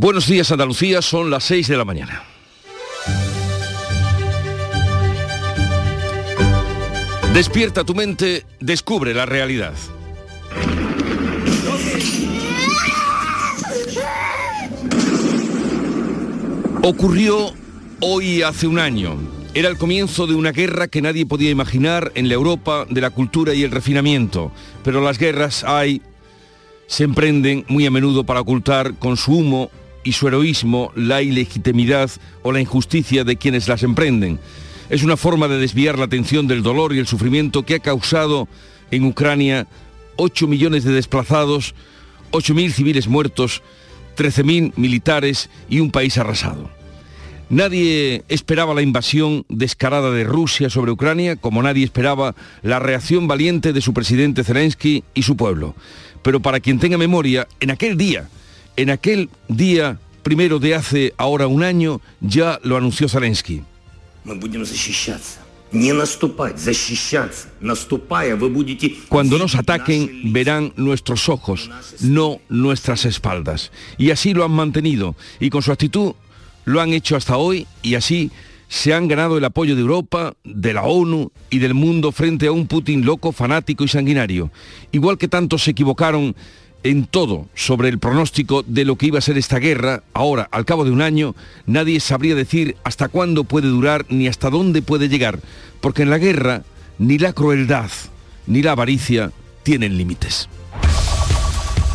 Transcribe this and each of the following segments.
Buenos días Andalucía, son las 6 de la mañana. Despierta tu mente, descubre la realidad. Ocurrió hoy hace un año. Era el comienzo de una guerra que nadie podía imaginar en la Europa de la cultura y el refinamiento. Pero las guerras hay, se emprenden muy a menudo para ocultar con su humo y su heroísmo la ilegitimidad o la injusticia de quienes las emprenden. Es una forma de desviar la atención del dolor y el sufrimiento que ha causado en Ucrania 8 millones de desplazados, 8.000 civiles muertos, 13.000 militares y un país arrasado. Nadie esperaba la invasión descarada de Rusia sobre Ucrania, como nadie esperaba la reacción valiente de su presidente Zelensky y su pueblo. Pero para quien tenga memoria, en aquel día, en aquel día primero de hace ahora un año, ya lo anunció Zelensky. Cuando nos ataquen verán nuestros ojos, no nuestras espaldas. Y así lo han mantenido. Y con su actitud lo han hecho hasta hoy y así se han ganado el apoyo de Europa, de la ONU y del mundo frente a un Putin loco, fanático y sanguinario. Igual que tantos se equivocaron en todo sobre el pronóstico de lo que iba a ser esta guerra, ahora, al cabo de un año, nadie sabría decir hasta cuándo puede durar ni hasta dónde puede llegar, porque en la guerra ni la crueldad ni la avaricia tienen límites.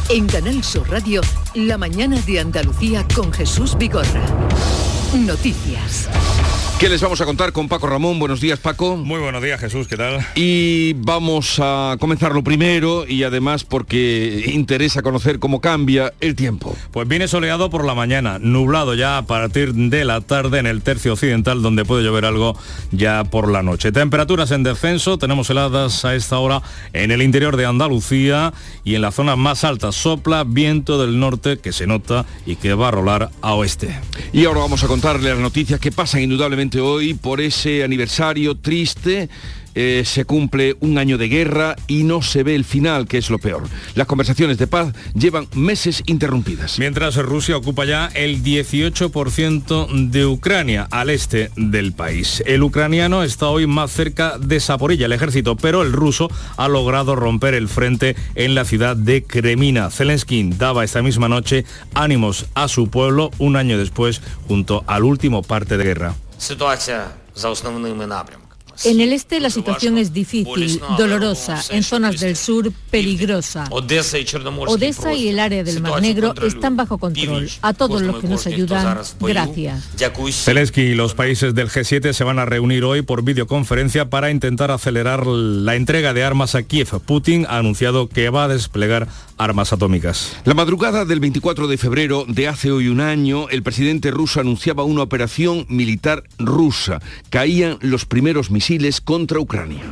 En Canal Sur Radio, la mañana de Andalucía con Jesús Vigorra. Noticias. ¿Qué les vamos a contar con Paco Ramón? Buenos días, Paco. Muy buenos días, Jesús, ¿qué tal? Y vamos a comenzar lo primero y además porque interesa conocer cómo cambia el tiempo. Pues viene soleado por la mañana, nublado ya a partir de la tarde en el tercio occidental, donde puede llover algo ya por la noche. Temperaturas en descenso, tenemos heladas a esta hora en el interior de Andalucía y en las zonas más altas sopla viento del norte que se nota y que va a rolar a oeste. Y ahora vamos a contarle las noticias que pasan indudablemente hoy por ese aniversario triste eh, se cumple un año de guerra y no se ve el final, que es lo peor. Las conversaciones de paz llevan meses interrumpidas. Mientras Rusia ocupa ya el 18% de Ucrania, al este del país. El ucraniano está hoy más cerca de Zaporilla, el ejército, pero el ruso ha logrado romper el frente en la ciudad de Kremina. Zelensky daba esta misma noche ánimos a su pueblo un año después junto al último parte de guerra. Ситуація за основними напрямками. En el este la situación es difícil, dolorosa, en zonas del sur peligrosa. Odessa y el área del Mar Negro están bajo control. A todos los que nos ayudan, gracias. Zelensky y los países del G7 se van a reunir hoy por videoconferencia para intentar acelerar la entrega de armas a Kiev. Putin ha anunciado que va a desplegar armas atómicas. La madrugada del 24 de febrero de hace hoy un año, el presidente ruso anunciaba una operación militar rusa. Caían los primeros misiles contra Ucrania.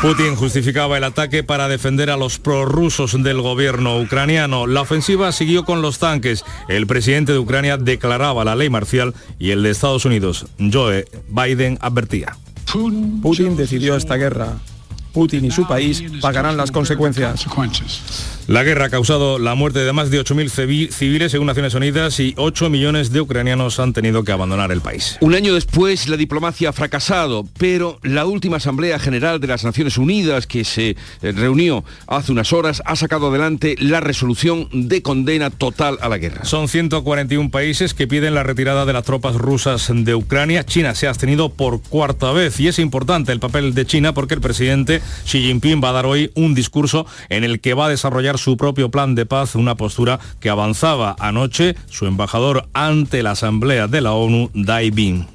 Putin justificaba el ataque para defender a los prorrusos del gobierno ucraniano. La ofensiva siguió con los tanques. El presidente de Ucrania declaraba la ley marcial y el de Estados Unidos, Joe Biden, advertía. Putin decidió esta guerra Putin y su país pagarán las consecuencias. La guerra ha causado la muerte de más de 8.000 civiles según Naciones Unidas y 8 millones de ucranianos han tenido que abandonar el país. Un año después la diplomacia ha fracasado, pero la última Asamblea General de las Naciones Unidas que se eh, reunió hace unas horas ha sacado adelante la resolución de condena total a la guerra. Son 141 países que piden la retirada de las tropas rusas de Ucrania. China se ha abstenido por cuarta vez y es importante el papel de China porque el presidente Xi Jinping va a dar hoy un discurso en el que va a desarrollar su propio plan de paz, una postura que avanzaba anoche su embajador ante la Asamblea de la ONU, Dai Bin.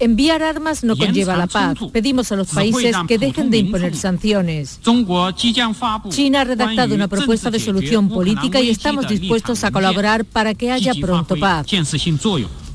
Enviar armas no conlleva la paz. Pedimos a los países que dejen de imponer sanciones. China ha redactado una propuesta de solución política y estamos dispuestos a colaborar para que haya pronto paz.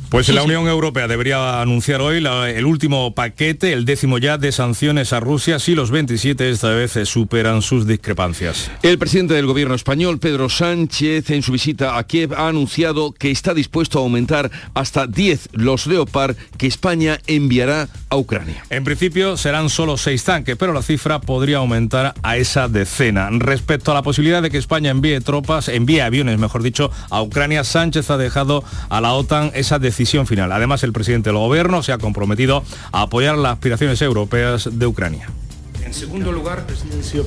Pues la Unión Europea debería anunciar hoy el último paquete, el décimo ya, de sanciones a Rusia si los 27 esta vez superan sus discrepancias. El presidente del gobierno español, Pedro Sánchez, en su visita a Kiev ha anunciado que está dispuesto a aumentar hasta 10 los Leopard que España enviará a Ucrania. En principio serán solo seis tanques, pero la cifra podría aumentar a esa decena. Respecto a la posibilidad de que España envíe tropas, envíe aviones, mejor dicho, a Ucrania, Sánchez ha dejado a la OTAN esa decisión Además, el presidente del gobierno se ha comprometido a apoyar las aspiraciones europeas de Ucrania. En segundo lugar,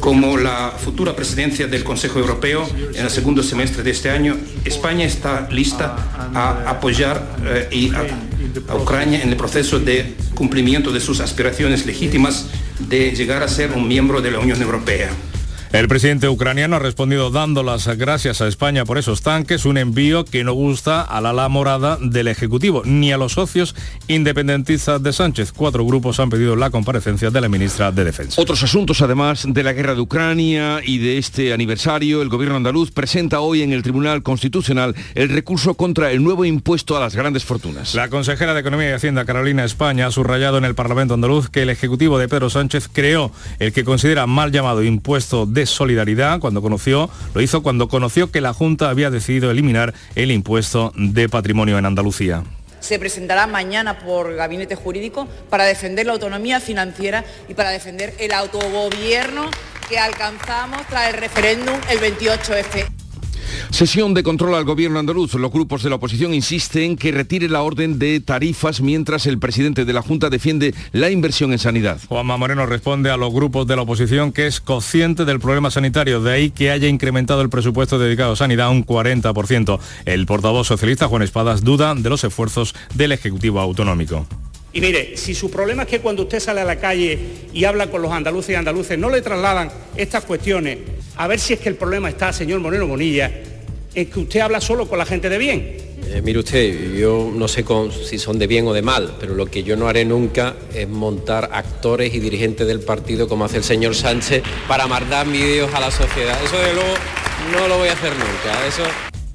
como la futura presidencia del Consejo Europeo en el segundo semestre de este año, España está lista a apoyar eh, a Ucrania en el proceso de cumplimiento de sus aspiraciones legítimas de llegar a ser un miembro de la Unión Europea. El presidente ucraniano ha respondido dando las gracias a España por esos tanques, un envío que no gusta a la ala morada del Ejecutivo, ni a los socios independentistas de Sánchez. Cuatro grupos han pedido la comparecencia de la ministra de Defensa. Otros asuntos, además de la guerra de Ucrania y de este aniversario, el gobierno andaluz presenta hoy en el Tribunal Constitucional el recurso contra el nuevo impuesto a las grandes fortunas. La consejera de Economía y Hacienda, Carolina España, ha subrayado en el Parlamento andaluz que el Ejecutivo de Pedro Sánchez creó el que considera mal llamado impuesto de solidaridad cuando conoció, lo hizo cuando conoció que la Junta había decidido eliminar el impuesto de patrimonio en Andalucía se presentará mañana por gabinete jurídico para defender la autonomía financiera y para defender el autogobierno que alcanzamos tras el referéndum el 28F. Sesión de control al gobierno andaluz. Los grupos de la oposición insisten en que retire la orden de tarifas mientras el presidente de la Junta defiende la inversión en sanidad. Juanma Moreno responde a los grupos de la oposición que es consciente del problema sanitario, de ahí que haya incrementado el presupuesto dedicado a sanidad un 40%. El portavoz socialista Juan Espadas duda de los esfuerzos del Ejecutivo Autonómico. Y mire, si su problema es que cuando usted sale a la calle y habla con los andaluces y andaluces no le trasladan estas cuestiones, a ver si es que el problema está, señor Moreno Bonilla, en que usted habla solo con la gente de bien. Eh, mire usted, yo no sé si son de bien o de mal, pero lo que yo no haré nunca es montar actores y dirigentes del partido como hace el señor Sánchez para mandar vídeos a la sociedad. Eso de luego no lo voy a hacer nunca. Eso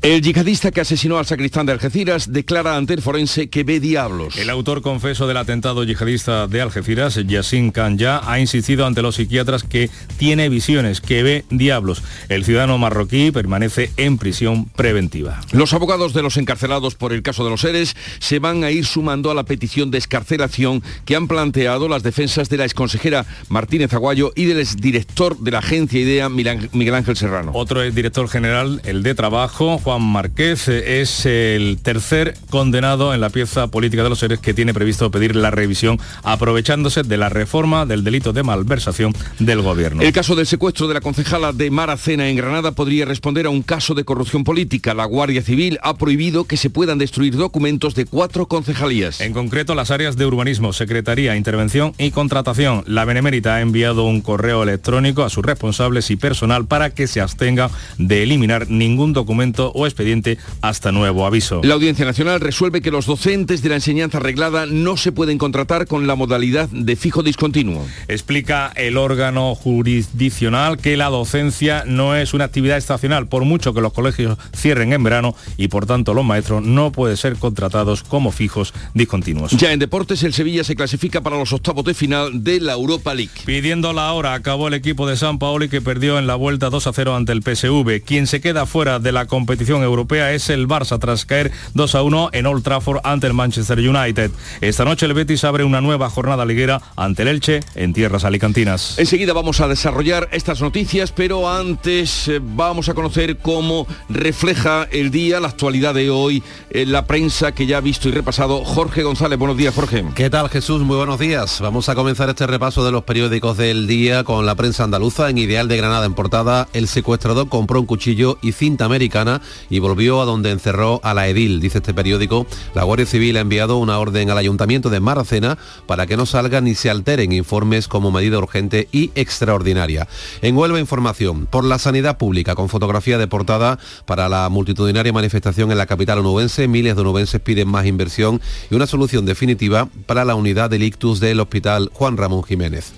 el yihadista que asesinó al sacristán de Algeciras declara ante el forense que ve diablos. El autor confeso del atentado yihadista de Algeciras, Yassin Kanya, ha insistido ante los psiquiatras que tiene visiones, que ve diablos. El ciudadano marroquí permanece en prisión preventiva. Los abogados de los encarcelados por el caso de los seres se van a ir sumando a la petición de escarcelación que han planteado las defensas de la exconsejera Martínez Aguayo y del exdirector de la agencia IDEA, Miguel Ángel Serrano. Otro director general, el de Trabajo, Juan Juan Márquez es el tercer condenado en la pieza política de los seres que tiene previsto pedir la revisión aprovechándose de la reforma del delito de malversación del gobierno. El caso del secuestro de la concejala de Maracena en Granada podría responder a un caso de corrupción política. La Guardia Civil ha prohibido que se puedan destruir documentos de cuatro concejalías. En concreto, las áreas de urbanismo, secretaría, intervención y contratación. La Benemérita ha enviado un correo electrónico a sus responsables y personal para que se abstenga de eliminar ningún documento o expediente hasta nuevo aviso. La Audiencia Nacional resuelve que los docentes de la enseñanza arreglada no se pueden contratar con la modalidad de fijo discontinuo. Explica el órgano jurisdiccional que la docencia no es una actividad estacional, por mucho que los colegios cierren en verano y por tanto los maestros no pueden ser contratados como fijos discontinuos. Ya en deportes, el Sevilla se clasifica para los octavos de final de la Europa League. Pidiendo la hora, acabó el equipo de San Paoli que perdió en la vuelta 2 a 0 ante el PSV. Quien se queda fuera de la competición europea es el Barça tras caer 2 a 1 en Old Trafford ante el Manchester United. Esta noche el Betis abre una nueva jornada liguera ante el Elche en tierras alicantinas. Enseguida vamos a desarrollar estas noticias, pero antes eh, vamos a conocer cómo refleja el día, la actualidad de hoy, en la prensa que ya ha visto y repasado. Jorge González, buenos días, Jorge. ¿Qué tal, Jesús? Muy buenos días. Vamos a comenzar este repaso de los periódicos del día con la prensa andaluza. En Ideal de Granada en portada, el secuestrador compró un cuchillo y cinta americana y volvió a donde encerró a la edil, dice este periódico. La Guardia Civil ha enviado una orden al Ayuntamiento de Maracena para que no salgan ni se alteren informes como medida urgente y extraordinaria. En Huelva Información, por la sanidad pública, con fotografía de portada para la multitudinaria manifestación en la capital onubense, miles de onubenses piden más inversión y una solución definitiva para la unidad del ictus del Hospital Juan Ramón Jiménez.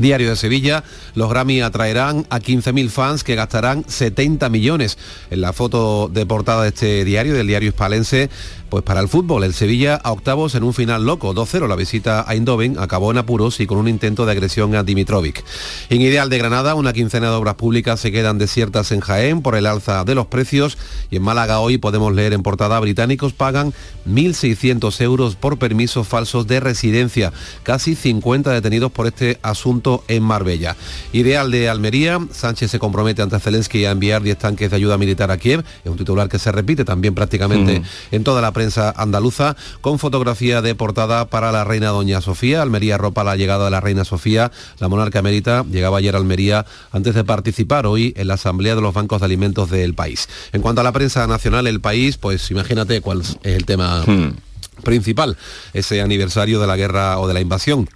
Diario de Sevilla, Los Grammy atraerán a 15.000 fans que gastarán 70 millones. En la foto de portada de este diario, del diario hispalense, pues para el fútbol, el Sevilla a octavos en un final loco, 2-0. La visita a Eindhoven acabó en apuros y con un intento de agresión a Dimitrovic. En Ideal de Granada, una quincena de obras públicas se quedan desiertas en Jaén por el alza de los precios y en Málaga hoy podemos leer en portada británicos pagan 1.600 euros por permisos falsos de residencia. Casi 50 detenidos por este asunto en Marbella. Ideal de Almería, Sánchez se compromete ante Zelensky a enviar 10 tanques de ayuda militar a Kiev. Es un titular que se repite también prácticamente mm. en toda la prensa andaluza, con fotografía de portada para la reina Doña Sofía. Almería ropa la llegada de la reina Sofía. La monarca emérita llegaba ayer a Almería antes de participar hoy en la Asamblea de los Bancos de Alimentos del país. En cuanto a la prensa nacional, el país, pues imagínate cuál es el tema hmm. principal, ese aniversario de la guerra o de la invasión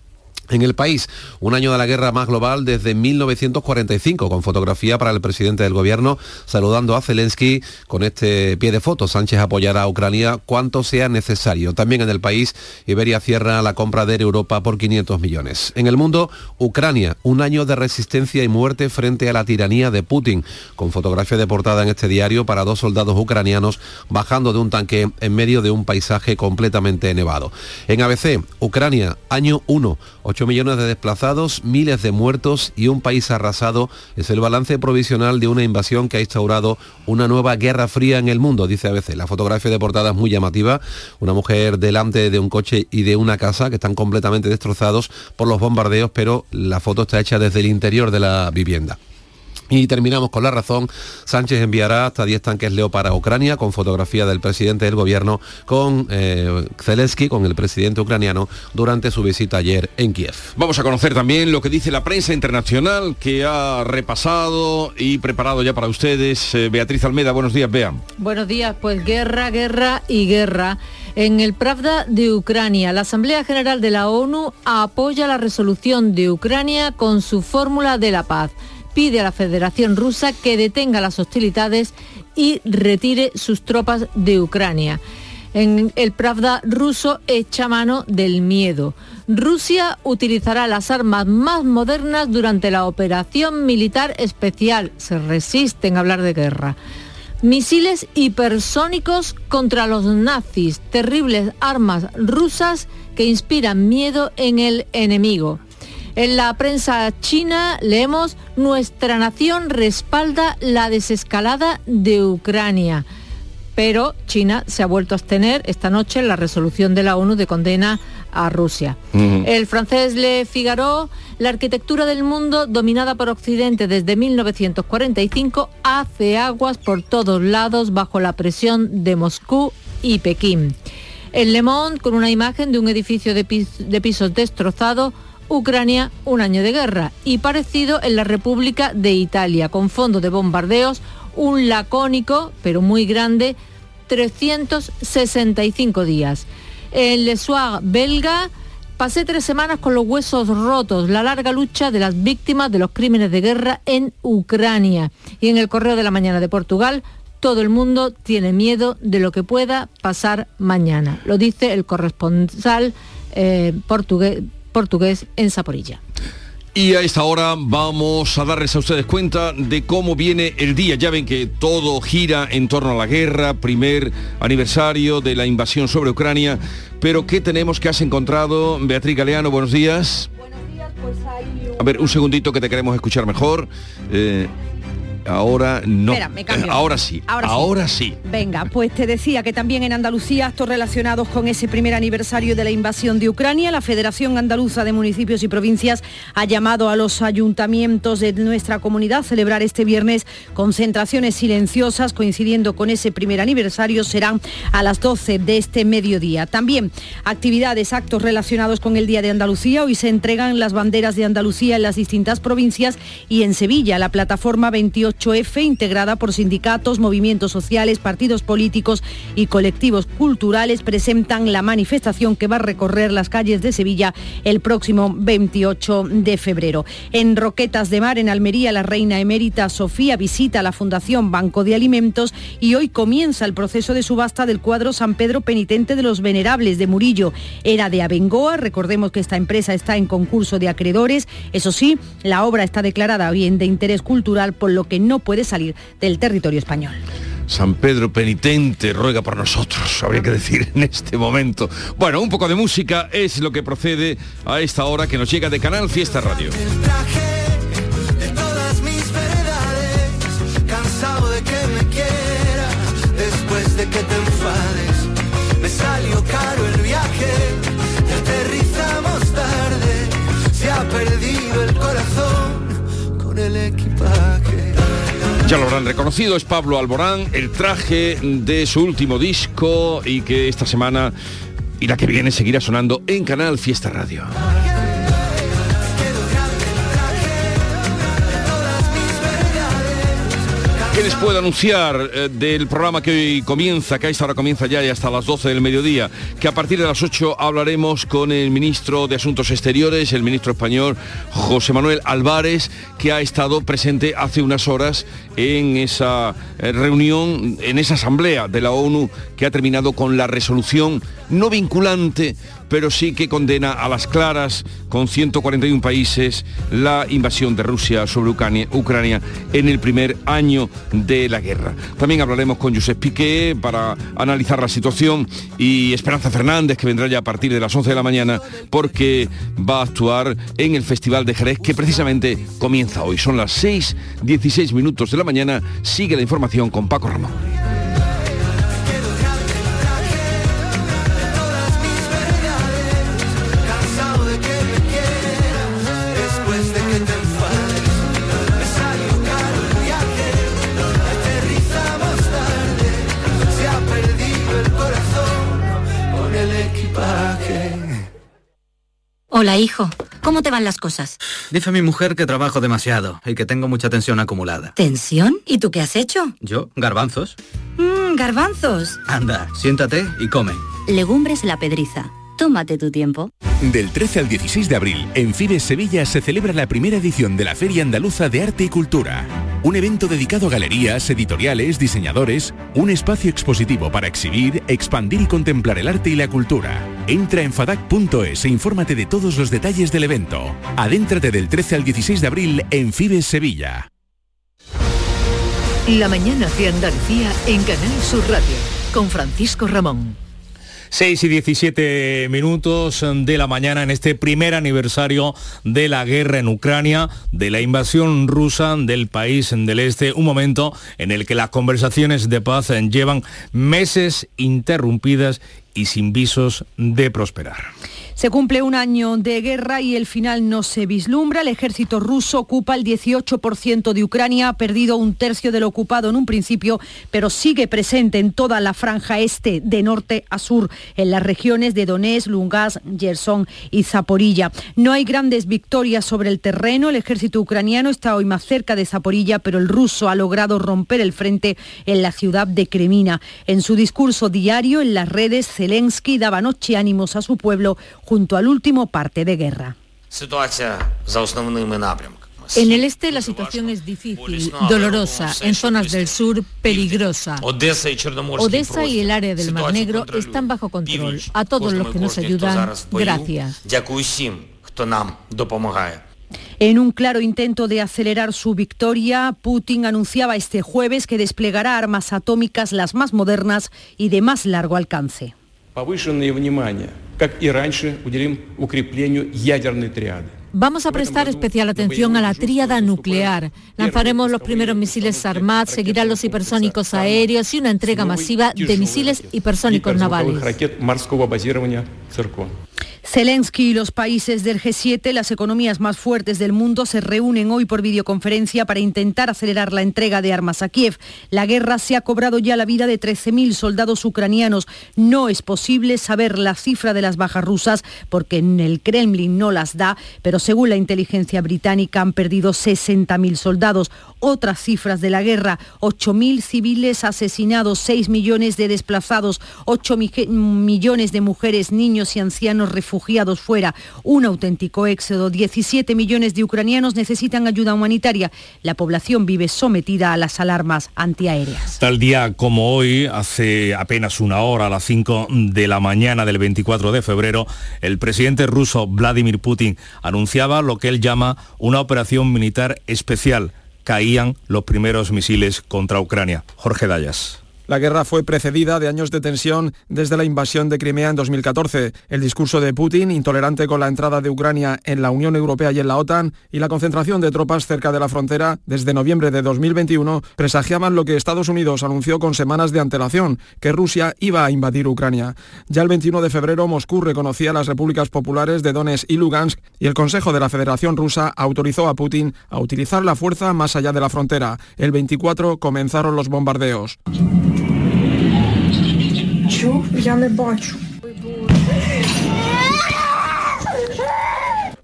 en el país, un año de la guerra más global desde 1945, con fotografía para el presidente del gobierno saludando a Zelensky con este pie de foto. Sánchez apoyará a Ucrania cuanto sea necesario. También en el país, Iberia cierra la compra de Europa por 500 millones. En el mundo, Ucrania, un año de resistencia y muerte frente a la tiranía de Putin, con fotografía de portada en este diario para dos soldados ucranianos bajando de un tanque en medio de un paisaje completamente nevado. En ABC, Ucrania, año 1 8 millones de desplazados, miles de muertos y un país arrasado es el balance provisional de una invasión que ha instaurado una nueva guerra fría en el mundo, dice ABC. La fotografía de portada es muy llamativa. Una mujer delante de un coche y de una casa que están completamente destrozados por los bombardeos, pero la foto está hecha desde el interior de la vivienda. Y terminamos con la razón. Sánchez enviará hasta 10 tanques Leopard a Ucrania con fotografía del presidente del gobierno con eh, Zelensky, con el presidente ucraniano, durante su visita ayer en Kiev. Vamos a conocer también lo que dice la prensa internacional que ha repasado y preparado ya para ustedes. Eh, Beatriz Almeda, buenos días, vean. Buenos días, pues guerra, guerra y guerra. En el Pravda de Ucrania, la Asamblea General de la ONU apoya la resolución de Ucrania con su fórmula de la paz pide a la Federación Rusa que detenga las hostilidades y retire sus tropas de Ucrania. En el Pravda ruso echa mano del miedo. Rusia utilizará las armas más modernas durante la operación militar especial. Se resisten a hablar de guerra. Misiles hipersónicos contra los nazis, terribles armas rusas que inspiran miedo en el enemigo. En la prensa china leemos, nuestra nación respalda la desescalada de Ucrania. Pero China se ha vuelto a abstener esta noche en la resolución de la ONU de condena a Rusia. El francés Le Figaro, la arquitectura del mundo dominada por Occidente desde 1945 hace aguas por todos lados bajo la presión de Moscú y Pekín. El Le Monde, con una imagen de un edificio de, de pisos destrozado, Ucrania un año de guerra y parecido en la República de Italia, con fondo de bombardeos, un lacónico, pero muy grande, 365 días. En Le Soir belga, pasé tres semanas con los huesos rotos, la larga lucha de las víctimas de los crímenes de guerra en Ucrania. Y en el Correo de la Mañana de Portugal, todo el mundo tiene miedo de lo que pueda pasar mañana. Lo dice el corresponsal eh, portugués portugués en Zaporilla. Y a esta hora vamos a darles a ustedes cuenta de cómo viene el día. Ya ven que todo gira en torno a la guerra, primer aniversario de la invasión sobre Ucrania. Pero ¿qué tenemos que has encontrado? Beatriz Galeano, buenos días. Buenos días, pues hay... A ver, un segundito que te queremos escuchar mejor. Eh, Ahora no. Espera, me cambio. Ahora sí. Ahora, sí. Venga, pues te decía que también en Andalucía actos relacionados con ese primer aniversario de la invasión de Ucrania, la Federación Andaluza de Municipios y Provincias ha llamado a los ayuntamientos de nuestra comunidad a celebrar este viernes concentraciones silenciosas coincidiendo con ese primer aniversario serán a las 12 de este mediodía. También actividades, actos relacionados con el Día de Andalucía. Hoy se entregan las banderas de Andalucía en las distintas provincias y en Sevilla la plataforma 28 28F, integrada por sindicatos, movimientos sociales, partidos políticos y colectivos culturales, presentan la manifestación que va a recorrer las calles de Sevilla el próximo 28 de febrero. En Roquetas de Mar, en Almería, la reina emérita Sofía visita la Fundación Banco de Alimentos y hoy comienza el proceso de subasta del cuadro San Pedro Penitente de los Venerables de Murillo. Era de Abengoa, recordemos que esta empresa está en concurso de acreedores. Eso sí, la obra está declarada bien de interés cultural, por lo que no puede salir del territorio español. San Pedro penitente ruega por nosotros, habría que decir en este momento. Bueno, un poco de música es lo que procede a esta hora que nos llega de Canal Fiesta Radio. después de que te Ya lo habrán reconocido, es Pablo Alborán, el traje de su último disco y que esta semana y la que viene seguirá sonando en Canal Fiesta Radio. Les puedo anunciar eh, del programa que hoy comienza, que a esta hora comienza ya y hasta las 12 del mediodía? Que a partir de las 8 hablaremos con el ministro de Asuntos Exteriores, el ministro español José Manuel Álvarez, que ha estado presente hace unas horas en esa eh, reunión, en esa asamblea de la ONU que ha terminado con la resolución no vinculante pero sí que condena a las claras, con 141 países, la invasión de Rusia sobre Ucrania, en el primer año de la guerra. También hablaremos con Josep Piqué para analizar la situación y Esperanza Fernández, que vendrá ya a partir de las 11 de la mañana, porque va a actuar en el Festival de Jerez, que precisamente comienza hoy. Son las 6, 16 minutos de la mañana. Sigue la información con Paco Ramón. Hola, hijo. ¿Cómo te van las cosas? Dice mi mujer que trabajo demasiado y que tengo mucha tensión acumulada. ¿Tensión? ¿Y tú qué has hecho? Yo, garbanzos. Mmm, garbanzos. Anda, siéntate y come. Legumbres la pedriza. Tómate tu tiempo. Del 13 al 16 de abril, en Fides Sevilla se celebra la primera edición de la Feria Andaluza de Arte y Cultura. Un evento dedicado a galerías, editoriales, diseñadores, un espacio expositivo para exhibir, expandir y contemplar el arte y la cultura. Entra en fadac.es e infórmate de todos los detalles del evento. Adéntrate del 13 al 16 de abril en Fides Sevilla. La mañana de Andalucía en Canal Sur Radio con Francisco Ramón. 6 y 17 minutos de la mañana en este primer aniversario de la guerra en Ucrania, de la invasión rusa del país del este, un momento en el que las conversaciones de paz llevan meses interrumpidas y sin visos de prosperar. Se cumple un año de guerra y el final no se vislumbra. El ejército ruso ocupa el 18% de Ucrania, ha perdido un tercio del ocupado en un principio, pero sigue presente en toda la franja este, de norte a sur, en las regiones de Donetsk, Lungas, Gerson y Zaporilla. No hay grandes victorias sobre el terreno. El ejército ucraniano está hoy más cerca de Zaporilla, pero el ruso ha logrado romper el frente en la ciudad de Kremina. En su discurso diario en las redes, Zelensky daba noche ánimos a su pueblo junto al último parte de guerra. En el este la situación es difícil, dolorosa, en zonas del sur peligrosa. Odessa y el área del Mar Negro están bajo control. A todos los que nos ayudan, gracias. En un claro intento de acelerar su victoria, Putin anunciaba este jueves que desplegará armas atómicas las más modernas y de más largo alcance. Vamos a prestar especial atención a la tríada nuclear. Lanzaremos los primeros misiles Sarmat, seguirán los hipersónicos aéreos y una entrega masiva de misiles hipersónicos navales. Zelensky y los países del G7, las economías más fuertes del mundo, se reúnen hoy por videoconferencia para intentar acelerar la entrega de armas a Kiev. La guerra se ha cobrado ya la vida de 13.000 soldados ucranianos. No es posible saber la cifra de las bajas rusas porque en el Kremlin no las da, pero según la inteligencia británica han perdido 60.000 soldados. Otras cifras de la guerra, 8.000 civiles asesinados, 6 millones de desplazados, 8 millones de mujeres, niños y ancianos refugiados fuera, un auténtico éxodo. 17 millones de ucranianos necesitan ayuda humanitaria. La población vive sometida a las alarmas antiaéreas. Tal día como hoy, hace apenas una hora, a las 5 de la mañana del 24 de febrero, el presidente ruso Vladimir Putin anunciaba lo que él llama una operación militar especial caían los primeros misiles contra Ucrania. Jorge Dayas. La guerra fue precedida de años de tensión desde la invasión de Crimea en 2014. El discurso de Putin, intolerante con la entrada de Ucrania en la Unión Europea y en la OTAN, y la concentración de tropas cerca de la frontera desde noviembre de 2021, presagiaban lo que Estados Unidos anunció con semanas de antelación, que Rusia iba a invadir Ucrania. Ya el 21 de febrero Moscú reconocía las repúblicas populares de Donetsk y Lugansk y el Consejo de la Federación Rusa autorizó a Putin a utilizar la fuerza más allá de la frontera. El 24 comenzaron los bombardeos.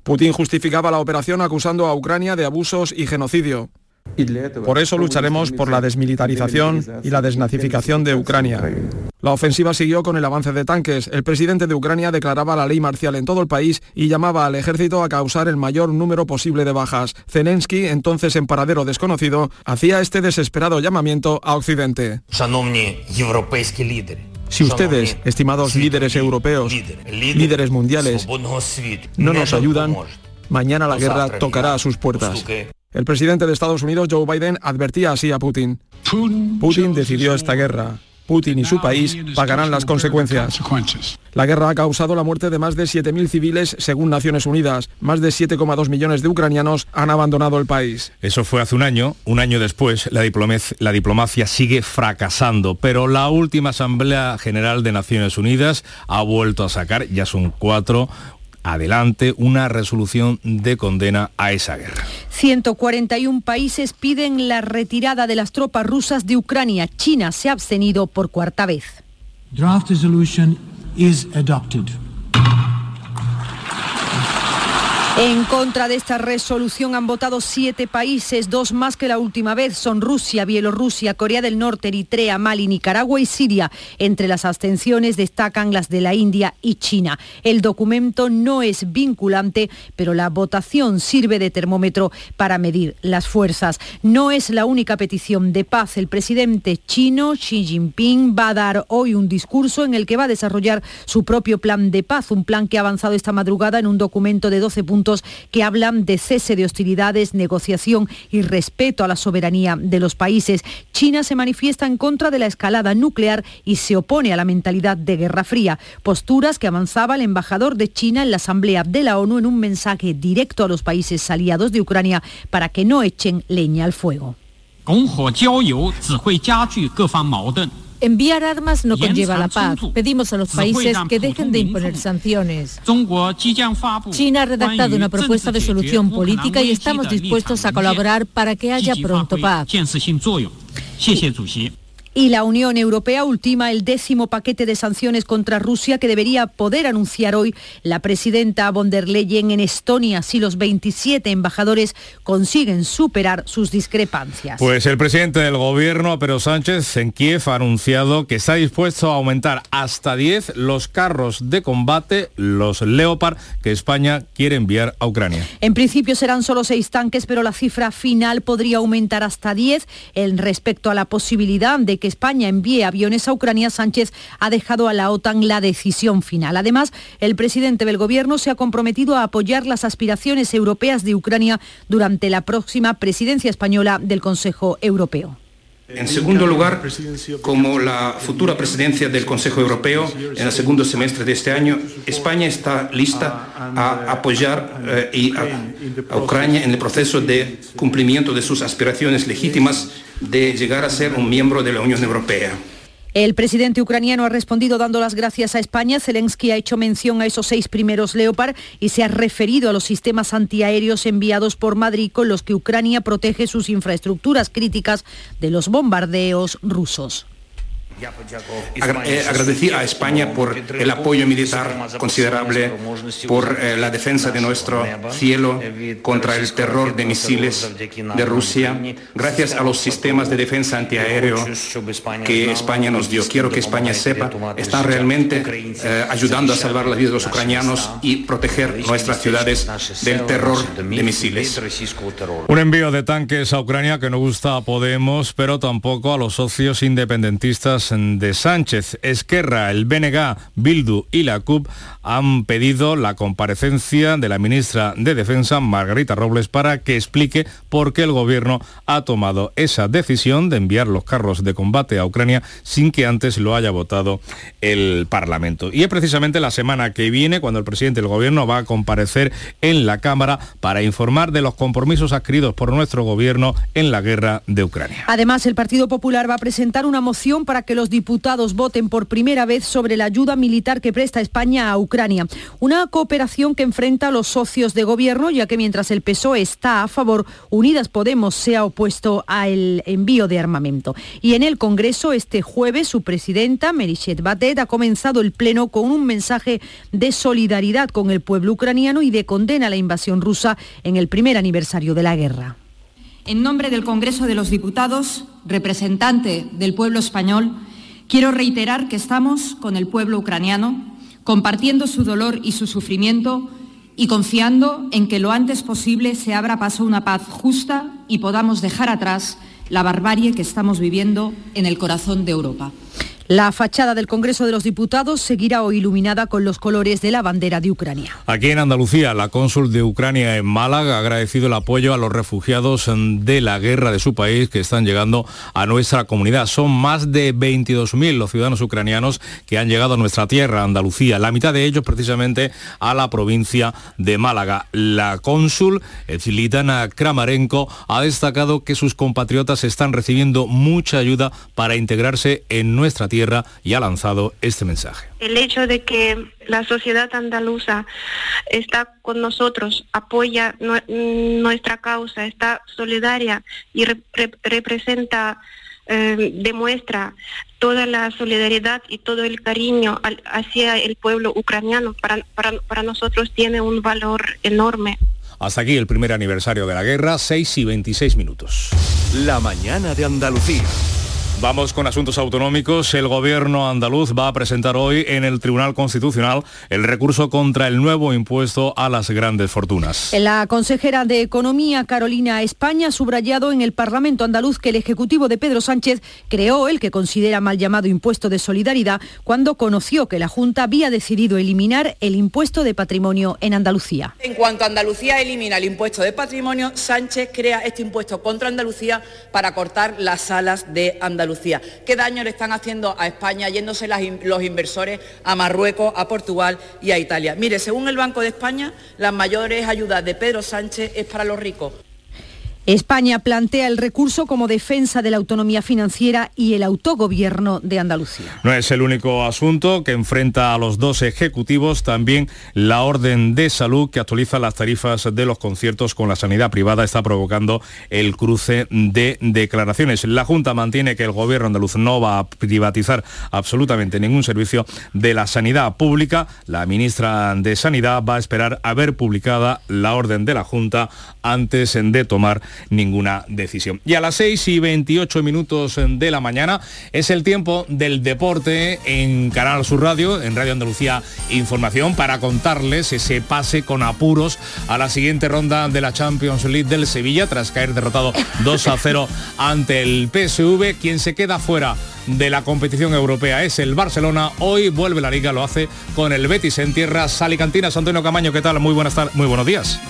Putin justificaba la operación acusando a Ucrania de abusos y genocidio. Por eso lucharemos por la desmilitarización y la desnazificación de Ucrania. La ofensiva siguió con el avance de tanques. El presidente de Ucrania declaraba la ley marcial en todo el país y llamaba al ejército a causar el mayor número posible de bajas. Zelensky, entonces en paradero desconocido, hacía este desesperado llamamiento a Occidente. Si ustedes, estimados líderes europeos, líderes mundiales, no nos ayudan, mañana la guerra tocará a sus puertas. El presidente de Estados Unidos, Joe Biden, advertía así a Putin. Putin decidió esta guerra. Putin y su país pagarán las consecuencias. La guerra ha causado la muerte de más de 7.000 civiles, según Naciones Unidas. Más de 7,2 millones de ucranianos han abandonado el país. Eso fue hace un año. Un año después, la diplomacia, la diplomacia sigue fracasando. Pero la última Asamblea General de Naciones Unidas ha vuelto a sacar, ya son cuatro, adelante una resolución de condena a esa guerra. 141 países piden la retirada de las tropas rusas de Ucrania. China se ha abstenido por cuarta vez. Draft resolution is adopted. En contra de esta resolución han votado siete países, dos más que la última vez. Son Rusia, Bielorrusia, Corea del Norte, Eritrea, Mali, Nicaragua y Siria. Entre las abstenciones destacan las de la India y China. El documento no es vinculante, pero la votación sirve de termómetro para medir las fuerzas. No es la única petición de paz. El presidente chino Xi Jinping va a dar hoy un discurso en el que va a desarrollar su propio plan de paz, un plan que ha avanzado esta madrugada en un documento de 12 puntos que hablan de cese de hostilidades, negociación y respeto a la soberanía de los países. China se manifiesta en contra de la escalada nuclear y se opone a la mentalidad de Guerra Fría, posturas que avanzaba el embajador de China en la Asamblea de la ONU en un mensaje directo a los países aliados de Ucrania para que no echen leña al fuego. Enviar armas no conlleva la paz. Pedimos a los países que dejen de imponer sanciones. China ha redactado una propuesta de solución política y estamos dispuestos a colaborar para que haya pronto paz. Y la Unión Europea ultima el décimo paquete de sanciones contra Rusia que debería poder anunciar hoy la presidenta von der Leyen en Estonia si los 27 embajadores consiguen superar sus discrepancias. Pues el presidente del gobierno, Pedro Sánchez, en Kiev ha anunciado que está dispuesto a aumentar hasta 10 los carros de combate, los Leopard, que España quiere enviar a Ucrania. En principio serán solo seis tanques, pero la cifra final podría aumentar hasta 10 en respecto a la posibilidad de que España envíe aviones a Ucrania, Sánchez ha dejado a la OTAN la decisión final. Además, el presidente del Gobierno se ha comprometido a apoyar las aspiraciones europeas de Ucrania durante la próxima presidencia española del Consejo Europeo. En segundo lugar, como la futura presidencia del Consejo Europeo en el segundo semestre de este año, España está lista a apoyar eh, a Ucrania en el proceso de cumplimiento de sus aspiraciones legítimas de llegar a ser un miembro de la Unión Europea. El presidente ucraniano ha respondido dando las gracias a España. Zelensky ha hecho mención a esos seis primeros Leopard y se ha referido a los sistemas antiaéreos enviados por Madrid con los que Ucrania protege sus infraestructuras críticas de los bombardeos rusos. Eh, agradecí a España por el apoyo militar considerable, por eh, la defensa de nuestro cielo contra el terror de misiles de Rusia, gracias a los sistemas de defensa antiaéreo que España nos dio. Quiero que España sepa, están realmente eh, ayudando a salvar la vida de los ucranianos y proteger nuestras ciudades del terror de misiles. Un envío de tanques a Ucrania que no gusta a Podemos, pero tampoco a los socios independentistas de Sánchez. Esquerra, el BNG, Bildu y la CUP han pedido la comparecencia de la ministra de Defensa, Margarita Robles, para que explique por qué el gobierno ha tomado esa decisión de enviar los carros de combate a Ucrania sin que antes lo haya votado el Parlamento. Y es precisamente la semana que viene cuando el presidente del gobierno va a comparecer en la Cámara para informar de los compromisos adquiridos por nuestro gobierno en la guerra de Ucrania. Además, el Partido Popular va a presentar una moción para que los diputados voten por primera vez sobre la ayuda militar que presta España a Ucrania. Una cooperación que enfrenta a los socios de gobierno, ya que mientras el PSOE está a favor, Unidas Podemos se ha opuesto al envío de armamento. Y en el Congreso, este jueves, su presidenta, Merishet Batet, ha comenzado el pleno con un mensaje de solidaridad con el pueblo ucraniano y de condena a la invasión rusa en el primer aniversario de la guerra. En nombre del Congreso de los Diputados, representante del pueblo español, Quiero reiterar que estamos con el pueblo ucraniano, compartiendo su dolor y su sufrimiento y confiando en que lo antes posible se abra paso una paz justa y podamos dejar atrás la barbarie que estamos viviendo en el corazón de Europa. La fachada del Congreso de los Diputados seguirá hoy iluminada con los colores de la bandera de Ucrania. Aquí en Andalucía, la cónsul de Ucrania en Málaga ha agradecido el apoyo a los refugiados de la guerra de su país que están llegando a nuestra comunidad. Son más de 22.000 los ciudadanos ucranianos que han llegado a nuestra tierra, Andalucía, la mitad de ellos precisamente a la provincia de Málaga. La cónsul, Zilitana Kramarenko, ha destacado que sus compatriotas están recibiendo mucha ayuda para integrarse en nuestra tierra y ha lanzado este mensaje. El hecho de que la sociedad andaluza está con nosotros, apoya nuestra causa, está solidaria y representa, eh, demuestra toda la solidaridad y todo el cariño hacia el pueblo ucraniano, para, para nosotros tiene un valor enorme. Hasta aquí el primer aniversario de la guerra, 6 y 26 minutos. La mañana de Andalucía. Vamos con asuntos autonómicos. El gobierno andaluz va a presentar hoy en el Tribunal Constitucional el recurso contra el nuevo impuesto a las grandes fortunas. La consejera de Economía, Carolina España, ha subrayado en el Parlamento andaluz que el Ejecutivo de Pedro Sánchez creó el que considera mal llamado impuesto de solidaridad cuando conoció que la Junta había decidido eliminar el impuesto de patrimonio en Andalucía. En cuanto Andalucía elimina el impuesto de patrimonio, Sánchez crea este impuesto contra Andalucía para cortar las alas de Andalucía. ¿Qué daño le están haciendo a España yéndose los inversores a Marruecos, a Portugal y a Italia? Mire, según el Banco de España, las mayores ayudas de Pedro Sánchez es para los ricos. España plantea el recurso como defensa de la autonomía financiera y el autogobierno de Andalucía. No es el único asunto que enfrenta a los dos ejecutivos, también la orden de salud que actualiza las tarifas de los conciertos con la sanidad privada está provocando el cruce de declaraciones. La Junta mantiene que el gobierno andaluz no va a privatizar absolutamente ningún servicio de la sanidad pública. La ministra de Sanidad va a esperar a ver publicada la orden de la Junta antes de tomar ninguna decisión. Y a las 6 y 28 minutos de la mañana es el tiempo del deporte en Canal Sur Radio, en Radio Andalucía Información, para contarles ese pase con apuros a la siguiente ronda de la Champions League del Sevilla, tras caer derrotado 2 a 0 ante el PSV. Quien se queda fuera de la competición europea es el Barcelona. Hoy vuelve la liga, lo hace con el Betis en tierras alicantinas. Antonio Camaño, ¿qué tal? Muy buenas tardes, muy buenos días.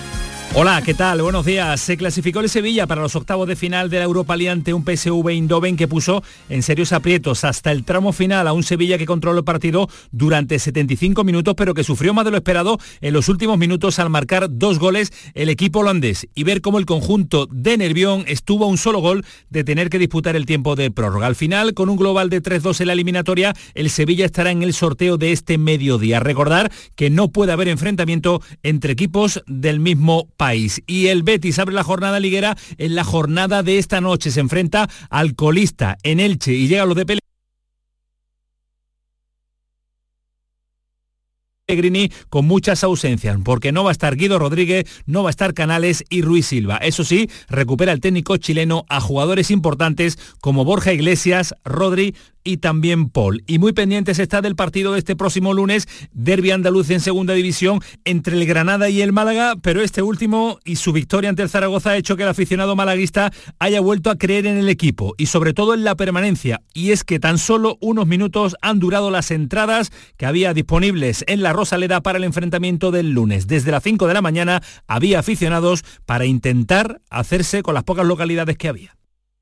Hola, ¿qué tal? Buenos días. Se clasificó el Sevilla para los octavos de final de la Europa League ante un PSV Eindhoven que puso en serios aprietos hasta el tramo final a un Sevilla que controló el partido durante 75 minutos, pero que sufrió más de lo esperado en los últimos minutos al marcar dos goles el equipo holandés y ver cómo el conjunto de Nervión estuvo a un solo gol de tener que disputar el tiempo de prórroga. Al final, con un global de 3-2 en la eliminatoria, el Sevilla estará en el sorteo de este mediodía. Recordar que no puede haber enfrentamiento entre equipos del mismo país. Y el Betis abre la jornada liguera en la jornada de esta noche. Se enfrenta al colista en Elche y llega a los de Pellegrini con muchas ausencias, porque no va a estar Guido Rodríguez, no va a estar Canales y Ruiz Silva. Eso sí, recupera el técnico chileno a jugadores importantes como Borja Iglesias, Rodri, y también Paul. Y muy pendientes está del partido de este próximo lunes, Derby Andaluz en segunda división entre el Granada y el Málaga, pero este último y su victoria ante el Zaragoza ha hecho que el aficionado malaguista haya vuelto a creer en el equipo y sobre todo en la permanencia. Y es que tan solo unos minutos han durado las entradas que había disponibles en la Rosaleda para el enfrentamiento del lunes. Desde las 5 de la mañana había aficionados para intentar hacerse con las pocas localidades que había.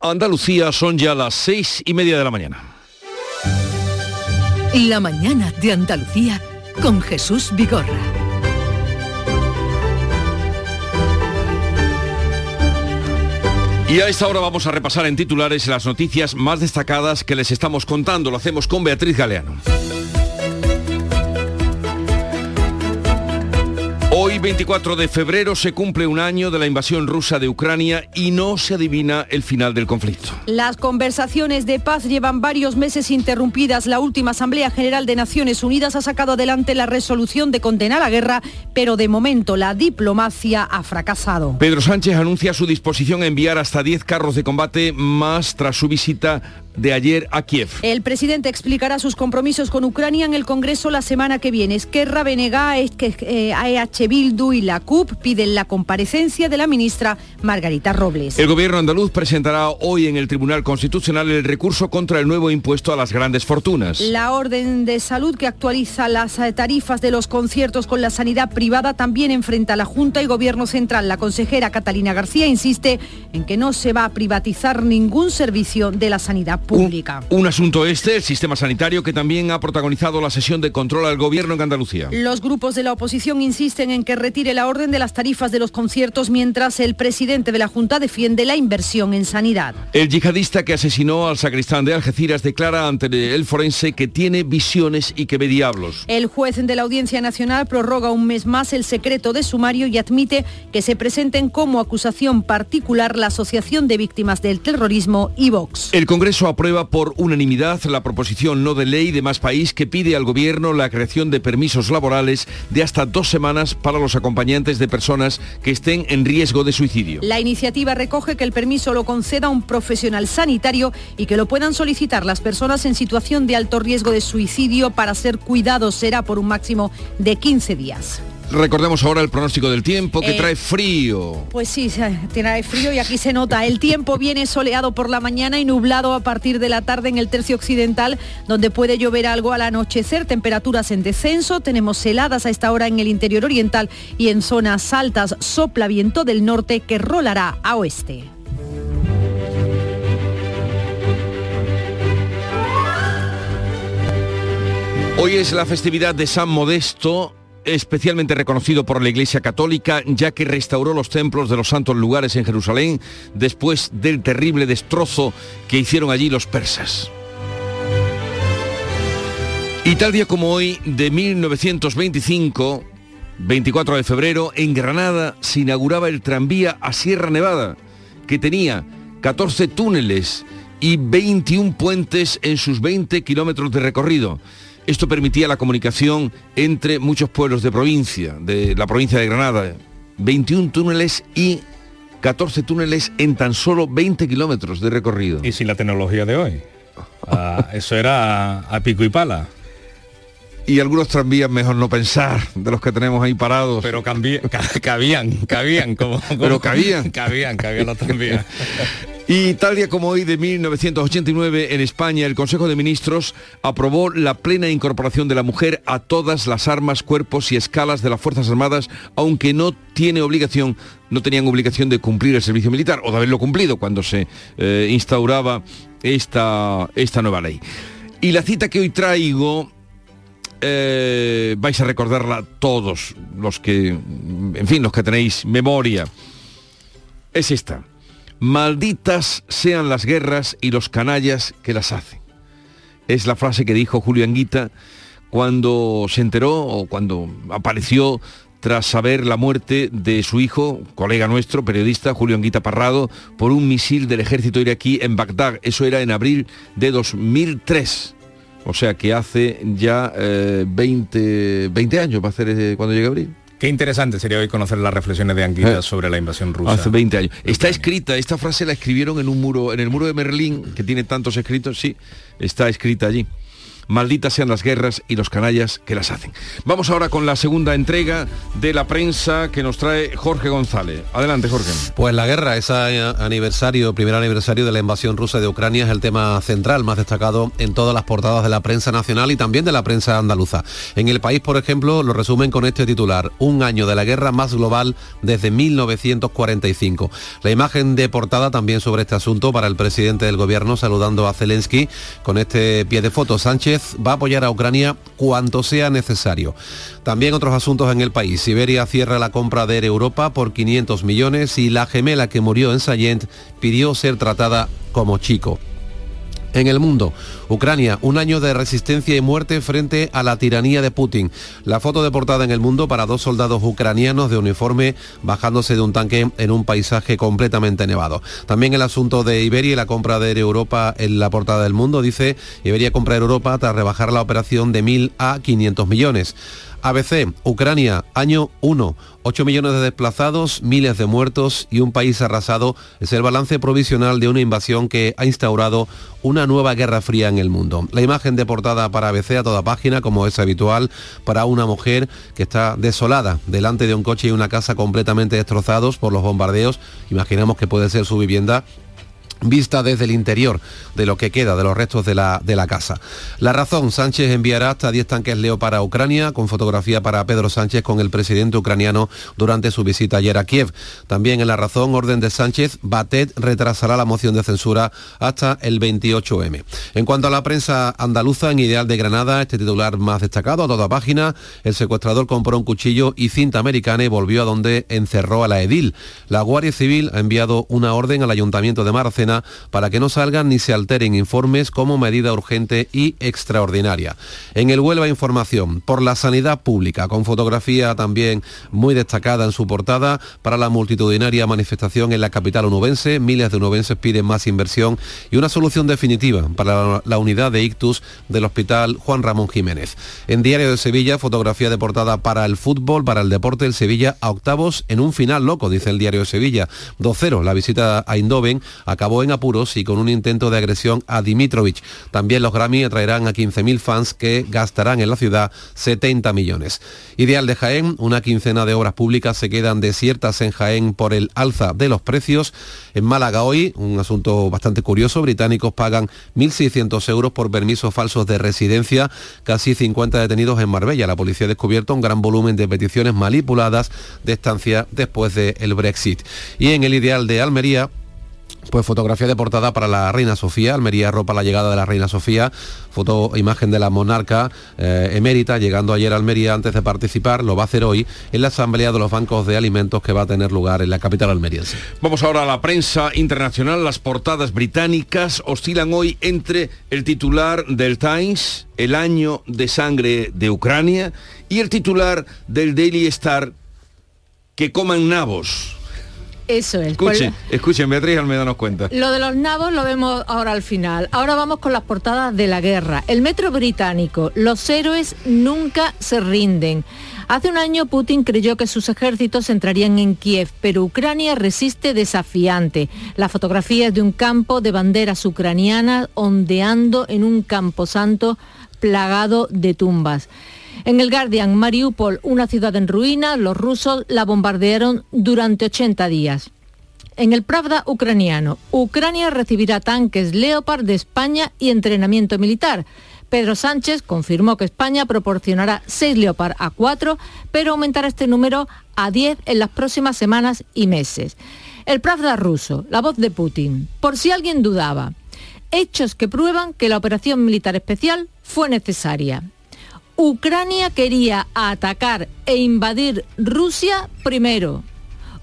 Andalucía son ya las seis y media de la mañana. La mañana de Andalucía con Jesús Vigorra. Y a esta hora vamos a repasar en titulares las noticias más destacadas que les estamos contando. Lo hacemos con Beatriz Galeano. Hoy, 24 de febrero, se cumple un año de la invasión rusa de Ucrania y no se adivina el final del conflicto. Las conversaciones de paz llevan varios meses interrumpidas. La última Asamblea General de Naciones Unidas ha sacado adelante la resolución de condenar la guerra, pero de momento la diplomacia ha fracasado. Pedro Sánchez anuncia su disposición a enviar hasta 10 carros de combate más tras su visita de ayer a Kiev. El presidente explicará sus compromisos con Ucrania en el Congreso la semana que viene. Esquerra, Benega, es que eh, AEH Bildu y la CUP piden la comparecencia de la ministra Margarita Robles. El gobierno andaluz presentará hoy en el Tribunal Constitucional el recurso contra el nuevo impuesto a las grandes fortunas. La orden de salud que actualiza las eh, tarifas de los conciertos con la sanidad privada también enfrenta a la Junta y Gobierno Central. La consejera Catalina García insiste en que no se va a privatizar ningún servicio de la sanidad pública. Un, un asunto este, el sistema sanitario, que también ha protagonizado la sesión de control al gobierno en Andalucía. Los grupos de la oposición insisten en que retire la orden de las tarifas de los conciertos mientras el presidente de la Junta defiende la inversión en sanidad. El yihadista que asesinó al sacristán de Algeciras declara ante el forense que tiene visiones y que ve diablos. El juez de la Audiencia Nacional prorroga un mes más el secreto de sumario y admite que se presenten como acusación particular la Asociación de Víctimas del Terrorismo y Vox. El Congreso aprueba por unanimidad la proposición no de ley de más país que pide al gobierno la creación de permisos laborales de hasta dos semanas para los acompañantes de personas que estén en riesgo de suicidio. La iniciativa recoge que el permiso lo conceda un profesional sanitario y que lo puedan solicitar las personas en situación de alto riesgo de suicidio para ser cuidados será por un máximo de 15 días. Recordemos ahora el pronóstico del tiempo que Eh, trae frío. Pues sí, tiene frío y aquí se nota. El tiempo viene soleado por la mañana y nublado a partir de la tarde en el tercio occidental, donde puede llover algo al anochecer. Temperaturas en descenso. Tenemos heladas a esta hora en el interior oriental y en zonas altas sopla viento del norte que rolará a oeste. Hoy es la festividad de San Modesto, especialmente reconocido por la Iglesia Católica, ya que restauró los templos de los santos lugares en Jerusalén después del terrible destrozo que hicieron allí los persas. Y tal día como hoy, de 1925, 24 de febrero, en Granada se inauguraba el tranvía a Sierra Nevada, que tenía 14 túneles y 21 puentes en sus 20 kilómetros de recorrido. Esto permitía la comunicación entre muchos pueblos de provincia, de la provincia de Granada, 21 túneles y 14 túneles en tan solo 20 kilómetros de recorrido. Y sin la tecnología de hoy. Ah, eso era a pico y pala y algunos tranvías mejor no pensar de los que tenemos ahí parados. Pero cabían, cabían, como, Pero cabían. Cabían, cabían los tranvías. Y tal día como hoy de 1989 en España el Consejo de Ministros aprobó la plena incorporación de la mujer a todas las armas, cuerpos y escalas de las Fuerzas Armadas, aunque no tiene obligación, no tenían obligación de cumplir el servicio militar o de haberlo cumplido cuando se eh, instauraba esta, esta nueva ley. Y la cita que hoy traigo eh, vais a recordarla todos los que, en fin, los que tenéis memoria. Es esta. Malditas sean las guerras y los canallas que las hacen. Es la frase que dijo Julio Anguita cuando se enteró o cuando apareció tras saber la muerte de su hijo, colega nuestro, periodista Julio Anguita Parrado, por un misil del ejército iraquí en Bagdad. Eso era en abril de 2003. O sea que hace ya 20, eh, 20 años va a ser eh, cuando llegue abril. Qué interesante sería hoy conocer las reflexiones de Anguita eh, sobre la invasión rusa. Hace 20 años. Está escrita, esta frase la escribieron en un muro, en el muro de Merlín, que tiene tantos escritos, sí, está escrita allí malditas sean las guerras y los canallas que las hacen. Vamos ahora con la segunda entrega de la prensa que nos trae Jorge González. Adelante, Jorge. Pues la guerra, ese aniversario, primer aniversario de la invasión rusa de Ucrania es el tema central, más destacado en todas las portadas de la prensa nacional y también de la prensa andaluza. En el país, por ejemplo, lo resumen con este titular, un año de la guerra más global desde 1945. La imagen de portada también sobre este asunto para el presidente del gobierno saludando a Zelensky con este pie de foto. Sánchez va a apoyar a Ucrania cuanto sea necesario. También otros asuntos en el país. Siberia cierra la compra de Europa por 500 millones y la gemela que murió en Sayent pidió ser tratada como chico. En el mundo, Ucrania, un año de resistencia y muerte frente a la tiranía de Putin. La foto de portada en el mundo para dos soldados ucranianos de uniforme bajándose de un tanque en un paisaje completamente nevado. También el asunto de Iberia y la compra de Europa en la portada del mundo dice Iberia compra Europa tras rebajar la operación de 1.000 a 500 millones. ABC, Ucrania, año 1, 8 millones de desplazados, miles de muertos y un país arrasado es el balance provisional de una invasión que ha instaurado una nueva guerra fría en el mundo. La imagen de portada para ABC a toda página, como es habitual, para una mujer que está desolada delante de un coche y una casa completamente destrozados por los bombardeos. Imaginamos que puede ser su vivienda vista desde el interior de lo que queda de los restos de la, de la casa. La razón, Sánchez enviará hasta 10 tanques Leo para Ucrania, con fotografía para Pedro Sánchez con el presidente ucraniano durante su visita ayer a Kiev. También en la razón, orden de Sánchez, Batet retrasará la moción de censura hasta el 28M. En cuanto a la prensa andaluza, en Ideal de Granada, este titular más destacado a toda página, el secuestrador compró un cuchillo y cinta americana y volvió a donde encerró a la edil. La Guardia Civil ha enviado una orden al Ayuntamiento de Marcena para que no salgan ni se alteren informes como medida urgente y extraordinaria. En el Huelva Información, por la sanidad pública, con fotografía también muy destacada en su portada para la multitudinaria manifestación en la capital onubense, miles de onubenses piden más inversión y una solución definitiva para la unidad de ictus del Hospital Juan Ramón Jiménez. En Diario de Sevilla, fotografía de portada para el fútbol, para el deporte, el Sevilla a octavos en un final loco, dice el Diario de Sevilla. 2-0, la visita a Eindhoven acabó en apuros y con un intento de agresión a Dimitrovich. También los Grammy atraerán a 15.000 fans que gastarán en la ciudad 70 millones. Ideal de Jaén, una quincena de obras públicas se quedan desiertas en Jaén por el alza de los precios. En Málaga hoy, un asunto bastante curioso, británicos pagan 1.600 euros por permisos falsos de residencia, casi 50 detenidos en Marbella. La policía ha descubierto un gran volumen de peticiones manipuladas de estancia después del Brexit. Y en el ideal de Almería, pues fotografía de portada para la Reina Sofía, Almería ropa la llegada de la Reina Sofía, foto imagen de la monarca eh, emérita llegando ayer a Almería antes de participar, lo va a hacer hoy en la asamblea de los bancos de alimentos que va a tener lugar en la capital almeriense. Vamos ahora a la prensa internacional, las portadas británicas oscilan hoy entre el titular del Times, el año de sangre de Ucrania, y el titular del Daily Star, que coman nabos Eso es. Escuchen, escuchen, Beatriz Almeida nos cuenta. Lo de los nabos lo vemos ahora al final. Ahora vamos con las portadas de la guerra. El metro británico, los héroes nunca se rinden. Hace un año Putin creyó que sus ejércitos entrarían en Kiev, pero Ucrania resiste desafiante. La fotografía es de un campo de banderas ucranianas ondeando en un camposanto plagado de tumbas. En el Guardian, Mariupol, una ciudad en ruinas, los rusos la bombardearon durante 80 días. En el Pravda ucraniano, Ucrania recibirá tanques Leopard de España y entrenamiento militar. Pedro Sánchez confirmó que España proporcionará 6 Leopard a 4, pero aumentará este número a 10 en las próximas semanas y meses. El Pravda ruso, la voz de Putin. Por si alguien dudaba, hechos que prueban que la operación militar especial fue necesaria. Ucrania quería atacar e invadir Rusia primero.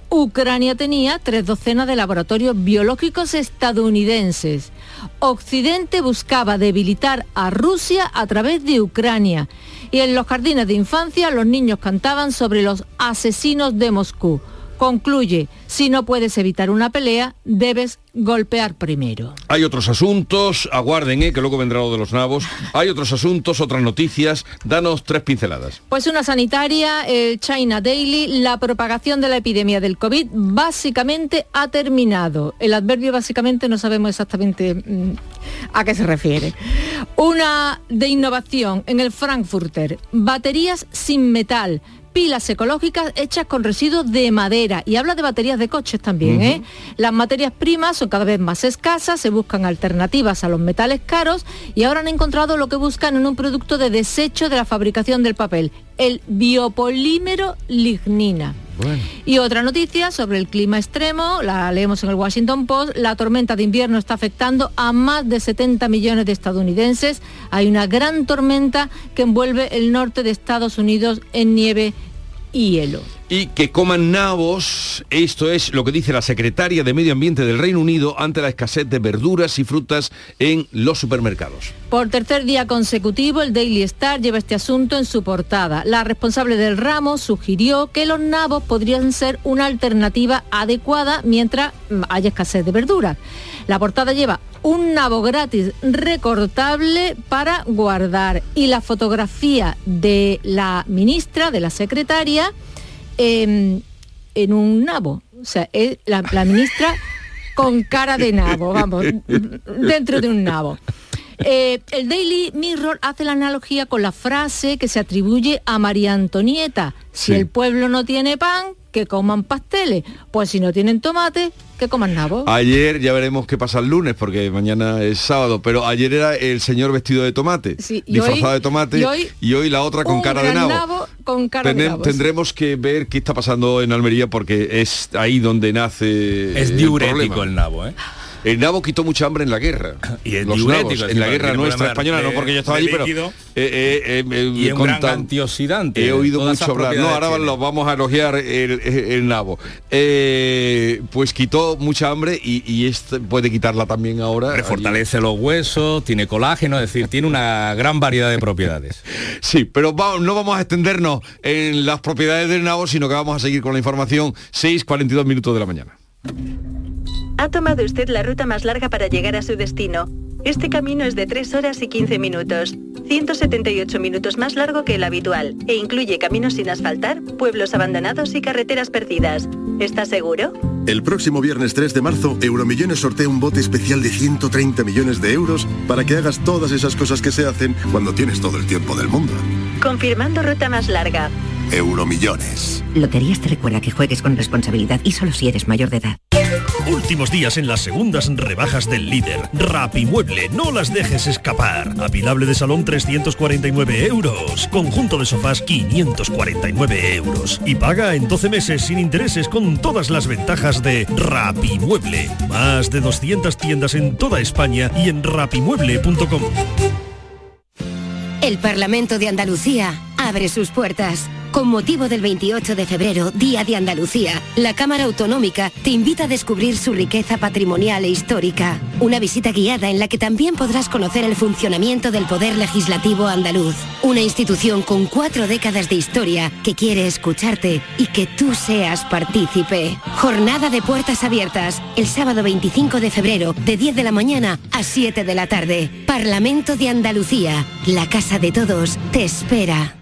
Ucrania tenía tres docenas de laboratorios biológicos estadounidenses. Occidente buscaba debilitar a Rusia a través de Ucrania. Y en los jardines de infancia los niños cantaban sobre los asesinos de Moscú. Concluye, si no puedes evitar una pelea, debes golpear primero. Hay otros asuntos, aguarden, eh, que luego vendrá lo de los nabos. Hay otros asuntos, otras noticias. Danos tres pinceladas. Pues una sanitaria, el China Daily, la propagación de la epidemia del COVID básicamente ha terminado. El adverbio básicamente no sabemos exactamente mm, a qué se refiere. Una de innovación en el Frankfurter, baterías sin metal pilas ecológicas hechas con residuos de madera y habla de baterías de coches también. ¿eh? Las materias primas son cada vez más escasas, se buscan alternativas a los metales caros y ahora han encontrado lo que buscan en un producto de desecho de la fabricación del papel, el biopolímero lignina. Y otra noticia sobre el clima extremo, la leemos en el Washington Post, la tormenta de invierno está afectando a más de 70 millones de estadounidenses. Hay una gran tormenta que envuelve el norte de Estados Unidos en nieve y hielo y que coman nabos. Esto es lo que dice la secretaria de Medio Ambiente del Reino Unido ante la escasez de verduras y frutas en los supermercados. Por tercer día consecutivo, el Daily Star lleva este asunto en su portada. La responsable del ramo sugirió que los nabos podrían ser una alternativa adecuada mientras haya escasez de verduras. La portada lleva un nabo gratis recortable para guardar y la fotografía de la ministra, de la secretaria, en un nabo. O sea, es la, ministra con cara de nabo, vamos, dentro de un nabo. Eh, el Daily Mirror hace la analogía con la frase que se atribuye a María Antonieta. Si el pueblo no tiene pan, que coman pasteles. Pues si no tienen tomate, que coman nabo. Ayer ya veremos qué pasa el lunes, porque mañana es sábado, pero ayer era el señor vestido de tomate, disfrazado de tomate, y hoy, la otra con cara de nabo. con cara de nabo, tendremos que ver qué está pasando en Almería, porque es ahí donde nace Es diurético el, el nabo, ¿eh? El nabo quitó mucha hambre en la guerra. Y el nabos, en la guerra nuestra española, no porque yo estaba allí, pero... Eh, eh, eh, y un gran antioxidante. He oído mucho hablar. No, ahora lo vamos a elogiar el, nabo. pues quitó mucha hambre y, este puede quitarla también ahora. Refortalece los huesos, tiene colágeno, es decir, tiene una gran variedad de propiedades. sí, pero no vamos a extendernos en las propiedades del nabo, sino que vamos a seguir con la información 6.42 minutos de la mañana. Ha tomado usted la ruta más larga para llegar a su destino. Este camino es de 3 horas y 15 minutos, 178 minutos más largo que el habitual, e incluye caminos sin asfaltar, pueblos abandonados y carreteras perdidas. ¿Está seguro? El próximo viernes 3 de marzo, Euromillones sortea un bote especial de 130 millones de euros para que hagas todas esas cosas que se hacen cuando tienes todo el tiempo del mundo. Confirmando ruta más larga. Euromillones. Loterías te recuerda que juegues con responsabilidad y solo si eres mayor de edad. Últimos días en las segundas rebajas del líder. Rapimueble, no las dejes escapar. Apilable de salón 349 euros. Conjunto de sofás 549 euros. Y paga en 12 meses sin intereses con todas las ventajas de Rapimueble. Más de 200 tiendas en toda España y en rapimueble.com. El Parlamento de Andalucía abre sus puertas Con motivo del 28 de febrero, Día de Andalucía, la Cámara Autonómica te invita a descubrir su riqueza patrimonial e histórica. Una visita guiada en la que también podrás conocer el funcionamiento del Poder Legislativo andaluz. Una institución con cuatro décadas de historia que quiere escucharte y que tú seas partícipe. Jornada de puertas abiertas, el sábado 25 de febrero, de 10 de la mañana a 7 de la tarde. Parlamento de Andalucía, la casa de todos, te espera.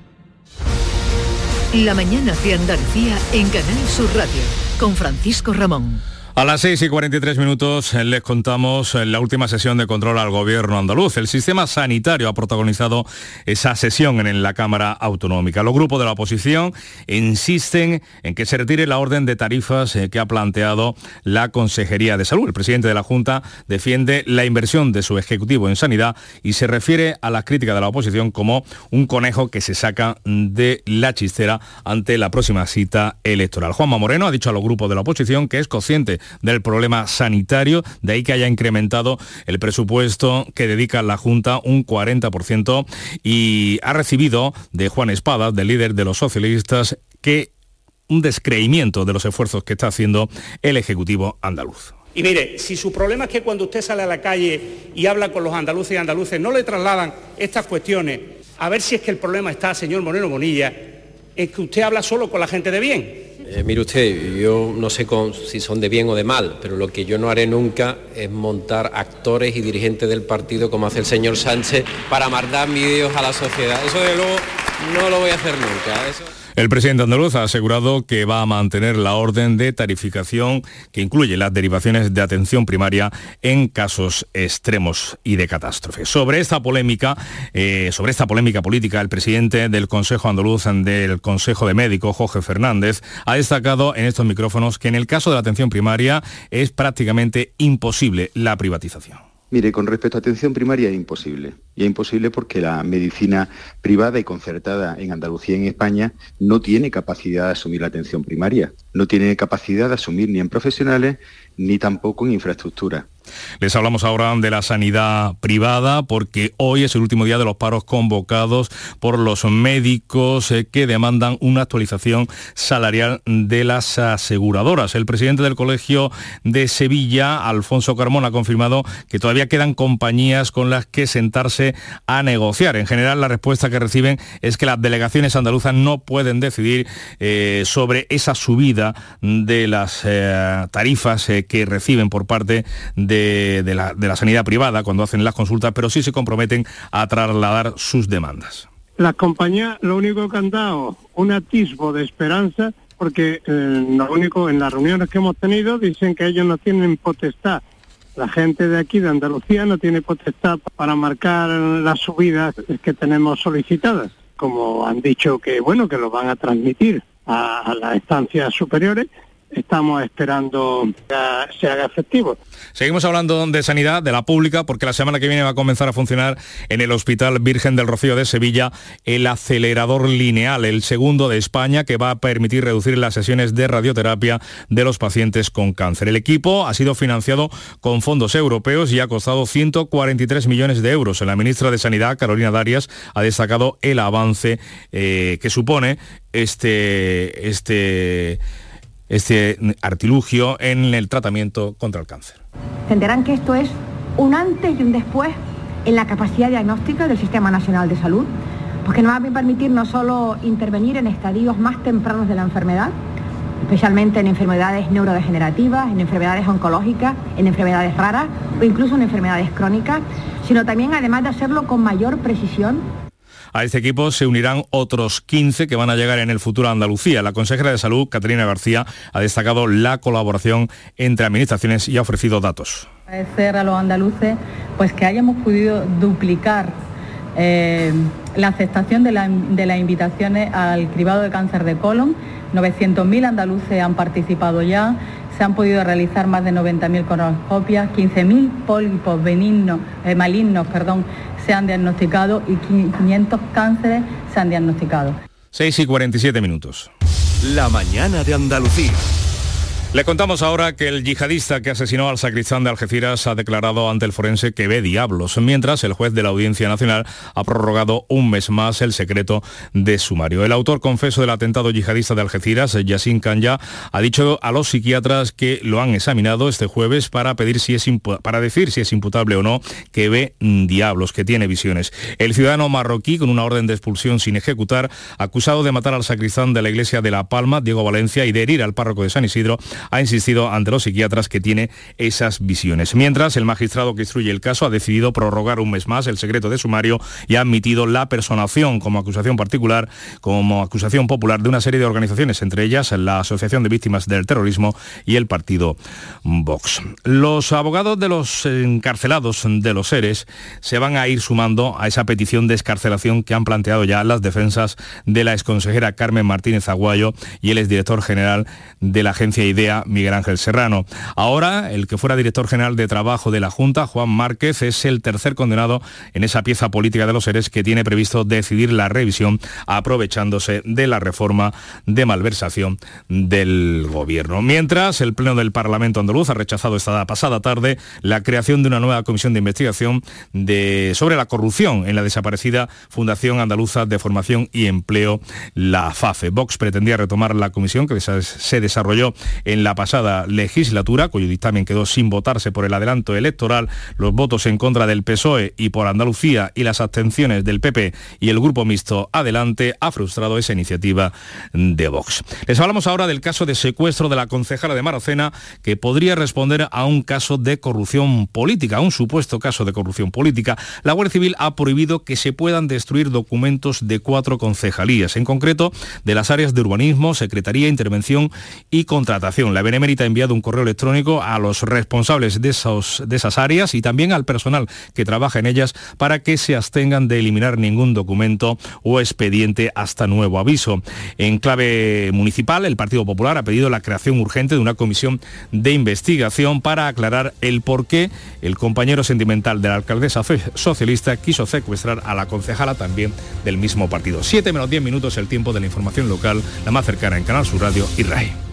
La mañana de Andalucía en Canal Sur Radio con Francisco Ramón. A las 6 y 43 minutos eh, les contamos eh, la última sesión de control al gobierno andaluz. El sistema sanitario ha protagonizado esa sesión en la Cámara Autonómica. Los grupos de la oposición insisten en que se retire la orden de tarifas eh, que ha planteado la Consejería de Salud. El presidente de la Junta defiende la inversión de su Ejecutivo en sanidad y se refiere a la crítica de la oposición como un conejo que se saca de la chistera ante la próxima cita electoral. Juanma Moreno ha dicho a los grupos de la oposición que es consciente del problema sanitario, de ahí que haya incrementado el presupuesto que dedica la Junta un 40% y ha recibido de Juan Espada, del líder de los socialistas, que un descreimiento de los esfuerzos que está haciendo el Ejecutivo andaluz. Y mire, si su problema es que cuando usted sale a la calle y habla con los andaluces y andaluces no le trasladan estas cuestiones, a ver si es que el problema está, señor Moreno Bonilla, en que usted habla solo con la gente de bien. Eh, mire usted, yo no sé si son de bien o de mal, pero lo que yo no haré nunca es montar actores y dirigentes del partido como hace el señor Sánchez para mandar vídeos a la sociedad. Eso de luego no lo voy a hacer nunca. El presidente andaluz ha asegurado que va a mantener la orden de tarificación que incluye las derivaciones de atención primaria en casos extremos y de catástrofe. Sobre esta polémica, eh, sobre esta polémica política, el presidente del Consejo Andaluz del Consejo de Médicos, Jorge Fernández, ha destacado en estos micrófonos que en el caso de la atención primaria es prácticamente imposible la privatización. Mire, con respecto a atención primaria es imposible. Y es imposible porque la medicina privada y concertada en Andalucía y en España no tiene capacidad de asumir la atención primaria. No tiene capacidad de asumir ni en profesionales ni tampoco en infraestructura. Les hablamos ahora de la sanidad privada porque hoy es el último día de los paros convocados por los médicos eh, que demandan una actualización salarial de las aseguradoras. El presidente del Colegio de Sevilla, Alfonso Carmona, ha confirmado que todavía quedan compañías con las que sentarse a negociar. En general, la respuesta que reciben es que las delegaciones andaluzas no pueden decidir eh, sobre esa subida de las eh, tarifas que reciben por parte de de, la, sanidad privada cuando hacen las consultas, pero sí se comprometen a trasladar sus demandas. Las compañías lo único que han dado un atisbo de esperanza porque eh, lo único en las reuniones que hemos tenido dicen que ellos no tienen potestad. La gente de aquí de Andalucía no tiene potestad para marcar las subidas que tenemos solicitadas, como han dicho que bueno que lo van a transmitir a las estancias superiores estamos esperando que se haga efectivo. Seguimos hablando de sanidad, de la pública, porque la semana que viene va a comenzar a funcionar en el Hospital Virgen del Rocío de Sevilla el acelerador lineal, el segundo de España, que va a permitir reducir las sesiones de radioterapia de los pacientes con cáncer. El equipo ha sido financiado con fondos europeos y ha costado 143 millones de euros. La ministra de Sanidad, Carolina Darias, ha destacado el avance eh, que supone este, este este artilugio en el tratamiento contra el cáncer. Entenderán que esto es un antes y un después en la capacidad diagnóstica del Sistema Nacional de Salud, porque nos va a permitir no solo intervenir en estadios más tempranos de la enfermedad, especialmente en enfermedades neurodegenerativas, en enfermedades oncológicas, en enfermedades raras o incluso en enfermedades crónicas, sino también además de hacerlo con mayor precisión a este equipo se unirán otros 15 que van a llegar en el futuro a Andalucía. La consejera de Salud, Caterina García, ha destacado la colaboración entre administraciones y ha ofrecido datos. Agradecer a los andaluces pues, que hayamos podido duplicar eh, la aceptación de, las invitaciones al cribado de cáncer de colon. 900.000 andaluces han participado ya, se han podido realizar más de 90.000 colonoscopias, 15.000 pólipos benignos, eh, malignos perdón, se han diagnosticado y 500 cánceres se han diagnosticado. 6 y 47 minutos. La mañana de Andalucía. Le contamos ahora que el yihadista que asesinó al sacristán de Algeciras ha declarado ante el forense que ve diablos, mientras el juez de la Audiencia Nacional ha prorrogado un mes más el secreto de sumario. El autor confeso del atentado yihadista de Algeciras, Yassin Kanya, ha dicho a los psiquiatras que lo han examinado este jueves para, pedir si es para decir si es imputable o no que ve diablos, que tiene visiones. El ciudadano marroquí, con una orden de expulsión sin ejecutar, acusado de matar al sacristán de la iglesia de La Palma, Diego Valencia, y de herir al párroco de San Isidro, ha insistido ante los psiquiatras que tiene esas visiones. Mientras, el magistrado que instruye el caso ha decidido prorrogar un mes más el secreto de sumario y ha admitido la personación como acusación particular, como acusación popular de una serie de organizaciones, entre ellas la Asociación de Víctimas del Terrorismo y el partido Vox. Los abogados de los encarcelados de los seres se van a ir sumando a esa petición de escarcelación que han planteado ya las defensas de la exconsejera Carmen Martínez Aguayo y el exdirector general de la agencia IDEA Miguel Ángel Serrano. Ahora, el que fuera director general de trabajo de la Junta, Juan Márquez, es el tercer condenado en esa pieza política de los seres que tiene previsto decidir la revisión aprovechándose de la reforma de malversación del gobierno. Mientras, el Pleno del Parlamento andaluz ha rechazado esta pasada tarde la creación de una nueva comisión de investigación de, sobre la corrupción en la desaparecida Fundación Andaluza de Formación y Empleo, la FAFE. Vox pretendía retomar la comisión que se desarrolló en la pasada legislatura, cuyo dictamen quedó sin votarse por el adelanto electoral, los votos en contra del PSOE y por Andalucía y las abstenciones del PP y el grupo mixto Adelante ha frustrado esa iniciativa de Vox. Les hablamos ahora del caso de secuestro de la concejala de Maracena que podría responder a un caso de corrupción política, un supuesto caso de corrupción política. La Guardia Civil ha prohibido que se puedan destruir documentos de cuatro concejalías, en concreto de las áreas de urbanismo, secretaría, intervención y contratación la Benemérita ha enviado un correo electrónico a los responsables de, esas áreas y también al personal que trabaja en ellas para que se abstengan de eliminar ningún documento o expediente hasta nuevo aviso. En clave municipal, el Partido Popular ha pedido la creación urgente de una comisión de investigación para aclarar el por qué el compañero sentimental de la alcaldesa socialista quiso secuestrar a la concejala también del mismo partido. 7 menos 10 minutos el tiempo de la información local, la más cercana en Canal Sur Radio y RAI.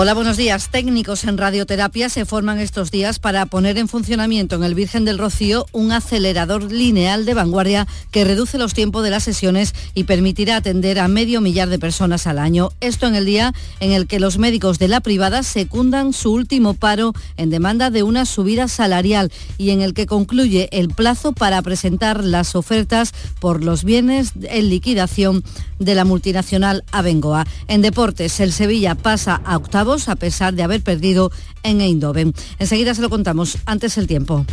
Hola, buenos días. Técnicos en radioterapia se forman estos días para poner en funcionamiento en el Virgen del Rocío un acelerador lineal de vanguardia que reduce los tiempos de las sesiones y permitirá atender a medio millar de personas al año. Esto en el día en el que los médicos de la privada secundan su último paro en demanda de una subida salarial y en el que concluye el plazo para presentar las ofertas por los bienes en liquidación de la multinacional Abengoa. En deportes, el Sevilla pasa a octavo a pesar de haber perdido en Eindhoven. Enseguida se lo contamos, antes el tiempo.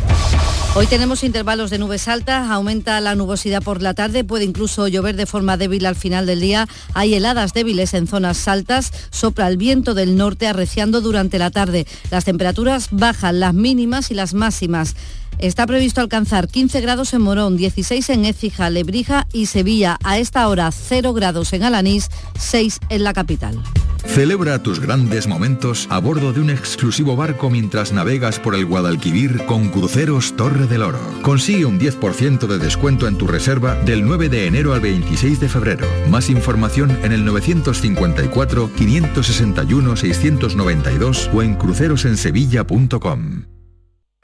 Hoy tenemos intervalos de nubes altas, aumenta la nubosidad por la tarde, puede incluso llover de forma débil al final del día. Hay heladas débiles en zonas altas, sopla el viento del norte arreciando durante la tarde. Las temperaturas bajan, las mínimas y las máximas. Está previsto alcanzar 15 grados en Morón, 16 en Écija, Lebrija y Sevilla. A esta hora 0 grados en Alanís, 6 en la capital. Celebra tus grandes momentos a bordo de un exclusivo barco mientras navegas por el Guadalquivir con Cruceros Torre del Oro. Consigue un 10% de descuento en tu reserva del 9 de enero al 26 de febrero. Más información en el 954-561-692 o en crucerosensevilla.com.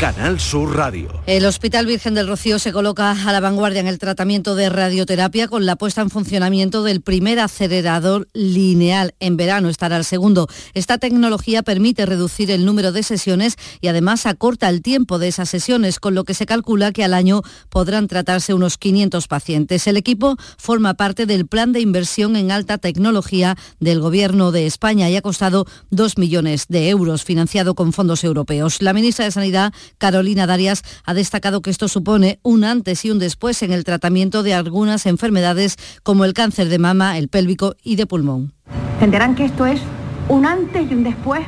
Canal Sur Radio. El Hospital Virgen del Rocío se coloca a la vanguardia en el tratamiento de radioterapia con la puesta en funcionamiento del primer acelerador lineal. En verano estará el segundo. Esta tecnología permite reducir el número de sesiones y además acorta el tiempo de esas sesiones, con lo que se calcula que al año podrán tratarse unos 500 pacientes. El equipo forma parte del plan de inversión en alta tecnología del Gobierno de España y ha costado 2 millones de euros, financiado con fondos europeos. La ministra de Sanidad Carolina Darias ha destacado que esto supone un antes y un después en el tratamiento de algunas enfermedades como el cáncer de mama, el pélvico y de pulmón. Entenderán que esto es un antes y un después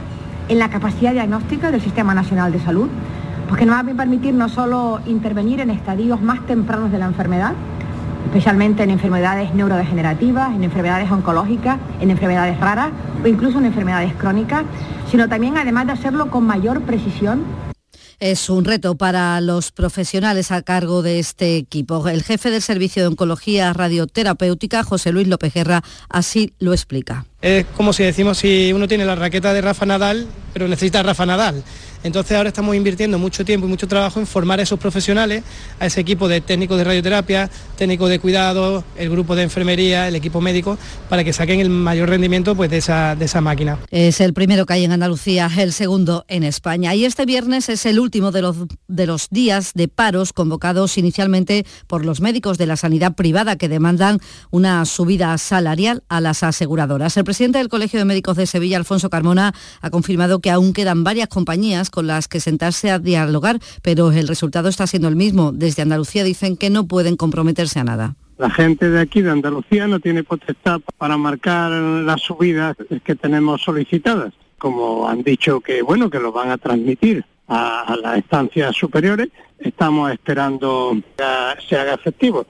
en la capacidad diagnóstica del Sistema Nacional de Salud, porque nos va a permitir no solo intervenir en estadios más tempranos de la enfermedad, especialmente en enfermedades neurodegenerativas, en enfermedades oncológicas, en enfermedades raras o incluso en enfermedades crónicas, sino también además de hacerlo con mayor precisión es un reto para los profesionales a cargo de este equipo. El jefe del Servicio de Oncología Radioterapéutica, José Luis López Guerra, así lo explica. Es como si decimos si uno tiene la raqueta de Rafa Nadal, pero necesita Rafa Nadal. Entonces ahora estamos invirtiendo mucho tiempo y mucho trabajo en formar a esos profesionales, a ese equipo de técnicos de radioterapia, técnicos de cuidado, el grupo de enfermería, el equipo médico, para que saquen el mayor rendimiento pues, de, esa, de esa máquina. Es el primero que hay en Andalucía, el segundo en España. Y este viernes es el último de los, de los días de paros convocados inicialmente por los médicos de la sanidad privada que demandan una subida salarial a las aseguradoras. El presidente del Colegio de Médicos de Sevilla, Alfonso Carmona, ha confirmado que aún quedan varias compañías con las que sentarse a dialogar, pero el resultado está siendo el mismo. Desde Andalucía dicen que no pueden comprometerse a nada. La gente de aquí, de Andalucía, no tiene potestad para marcar las subidas que tenemos solicitadas. Como han dicho que, bueno, que lo van a transmitir a, las estancias superiores, estamos esperando que se haga efectivo.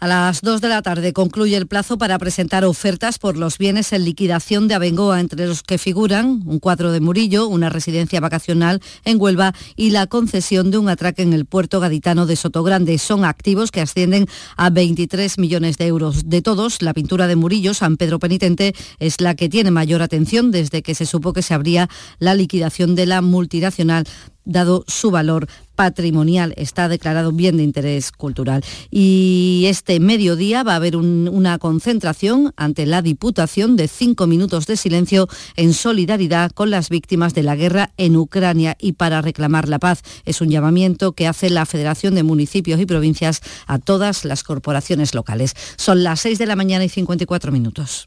A las 2 de la tarde concluye el plazo para presentar ofertas por los bienes en liquidación de Abengoa, entre los que figuran un cuadro de Murillo, una residencia vacacional en Huelva y la concesión de un atraque en el puerto gaditano de Sotogrande. Son activos que ascienden a 23 millones de euros. De todos, la pintura de Murillo, San Pedro Penitente, es la que tiene mayor atención desde que se supo que se abría la liquidación de la multinacional dado su valor patrimonial, está declarado bien de interés cultural. Y este mediodía va a haber una concentración ante la Diputación de cinco minutos de silencio en solidaridad con las víctimas de la guerra en Ucrania y para reclamar la paz. Es un llamamiento que hace la Federación de Municipios y Provincias a todas las corporaciones locales. Son las 6 de la mañana y 54 minutos.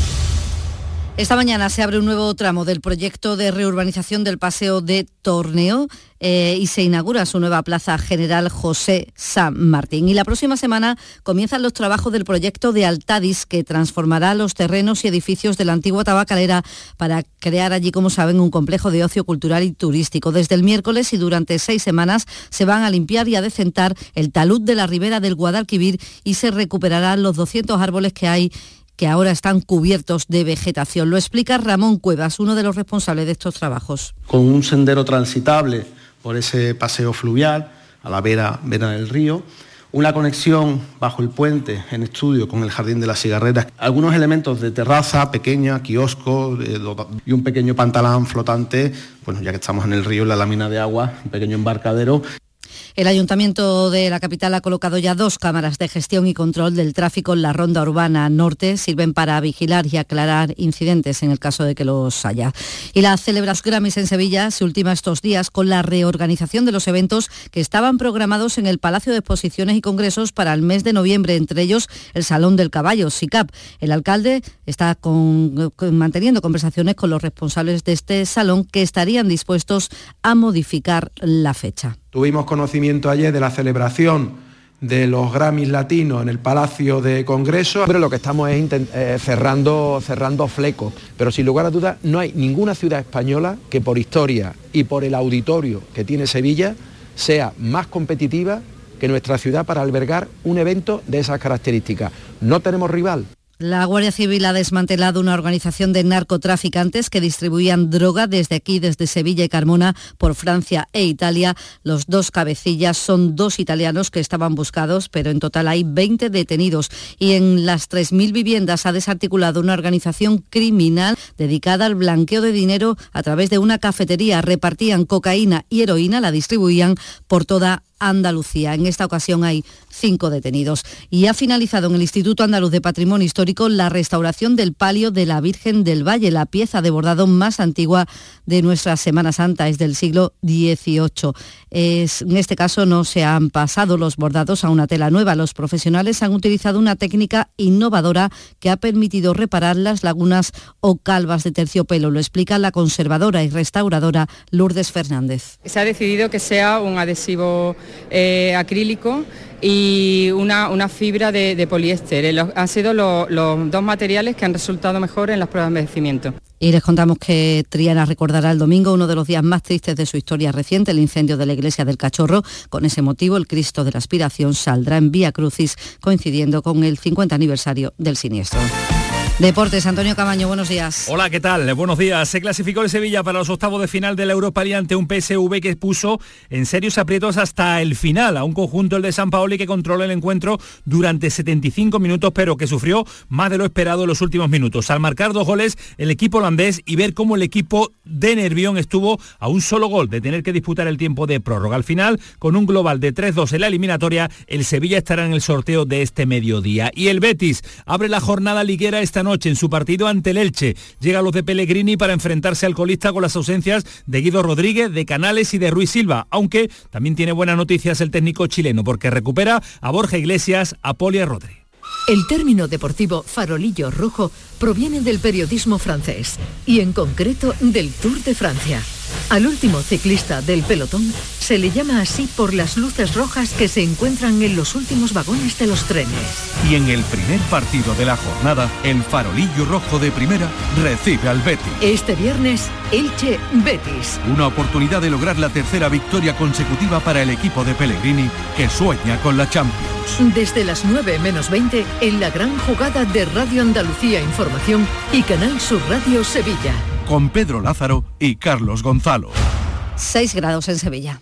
Esta mañana se abre un nuevo tramo del proyecto de reurbanización del Paseo de Torneo eh, y se inaugura su nueva plaza general José San Martín. Y la próxima semana comienzan los trabajos del proyecto de Altadis que transformará los terrenos y edificios de la antigua tabacalera para crear allí, como saben, un complejo de ocio cultural y turístico. Desde el miércoles y durante seis semanas se van a limpiar y a decentar el talud de la ribera del Guadalquivir y se recuperarán los 200 árboles que hay que ahora están cubiertos de vegetación. Lo explica Ramón Cuevas, uno de los responsables de estos trabajos. Con un sendero transitable por ese paseo fluvial a la vera, del río, una conexión bajo el puente en estudio con el Jardín de las Cigarreras, algunos elementos de terraza pequeña, kiosco y un pequeño pantalán flotante, bueno, ya que estamos en el río, en la lámina de agua, un pequeño embarcadero el Ayuntamiento de la capital ha colocado ya dos cámaras de gestión y control del tráfico en la ronda urbana norte. Sirven para vigilar y aclarar incidentes en el caso de que los haya. Y la Celebras Grammys en Sevilla se ultima estos días con la reorganización de los eventos que estaban programados en el Palacio de Exposiciones y Congresos para el mes de noviembre, entre ellos el Salón del Caballo, SICAP. El alcalde está manteniendo conversaciones con los responsables de este salón que estarían dispuestos a modificar la fecha. Tuvimos conocimiento ayer de la celebración de los Grammys latinos en el Palacio de Congreso. Pero lo que estamos es eh, cerrando, cerrando flecos, pero sin lugar a dudas no hay ninguna ciudad española que por historia y por el auditorio que tiene Sevilla sea más competitiva que nuestra ciudad para albergar un evento de esas características. No tenemos rival. La Guardia Civil ha desmantelado una organización de narcotraficantes que distribuían droga desde aquí, desde Sevilla y Carmona, por Francia e Italia. Los dos cabecillas son dos italianos que estaban buscados, pero en total hay 20 detenidos. Y en las 3.000 viviendas ha desarticulado una organización criminal dedicada al blanqueo de dinero a través de una cafetería. Repartían cocaína y heroína, la distribuían por toda Andalucía. En esta ocasión hay cinco detenidos. Y ha finalizado en el Instituto Andaluz de Patrimonio Histórico la restauración del palio de la Virgen del Valle, la pieza de bordado más antigua de nuestra Semana Santa, es del siglo XVIII. en este caso no se han pasado los bordados a una tela nueva. Los profesionales han utilizado una técnica innovadora que ha permitido reparar las lagunas o calvas de terciopelo. Lo explica la conservadora y restauradora Lourdes Fernández. Se ha decidido que sea un adhesivo eh, acrílico y una, fibra de, poliéster. Eh, han sido los dos materiales que han resultado mejor en las pruebas de envejecimiento. Y les contamos que Triana recordará el domingo uno de los días más tristes de su historia reciente, el incendio de la iglesia del Cachorro. Con ese motivo, el Cristo de la Aspiración saldrá en Vía Crucis, coincidiendo con el 50 aniversario del siniestro. Deportes, Antonio Camaño, buenos días. Hola, ¿qué tal? Buenos días. Se clasificó el Sevilla para los octavos de final de la Europa League ante un PSV que puso en serios aprietos hasta el final a un conjunto, el de San Paoli, que controló el encuentro durante 75 minutos, pero que sufrió más de lo esperado en los últimos minutos. Al marcar dos goles, el equipo holandés y ver cómo el equipo de Nervión estuvo a un solo gol de tener que disputar el tiempo de prórroga. Al final, con un global de 3-2 en la eliminatoria, el Sevilla estará en el sorteo de este mediodía. Y el Betis abre la jornada liguera esta noche en su partido ante el Elche. Llega los de Pellegrini para enfrentarse al colista con las ausencias de Guido Rodríguez, de Canales y de Ruiz Silva, aunque también tiene buenas noticias el técnico chileno porque recupera a Borja Iglesias, a Poli a Rodri. El término deportivo farolillo rojo proviene del periodismo francés y en concreto del Tour de Francia. Al último ciclista del pelotón se le llama así por las luces rojas que se encuentran en los últimos vagones de los trenes. Y en el primer partido de la jornada, el farolillo rojo de primera recibe al Betis. Este viernes, Elche Betis. Una oportunidad de lograr la tercera victoria consecutiva para el equipo de Pellegrini que sueña con la Champions. Desde las 9 menos 20 en la gran jugada de Radio Andalucía Información y Canal Sur Radio Sevilla con Pedro Lázaro y Carlos Gonzalo. 6 grados en Sevilla.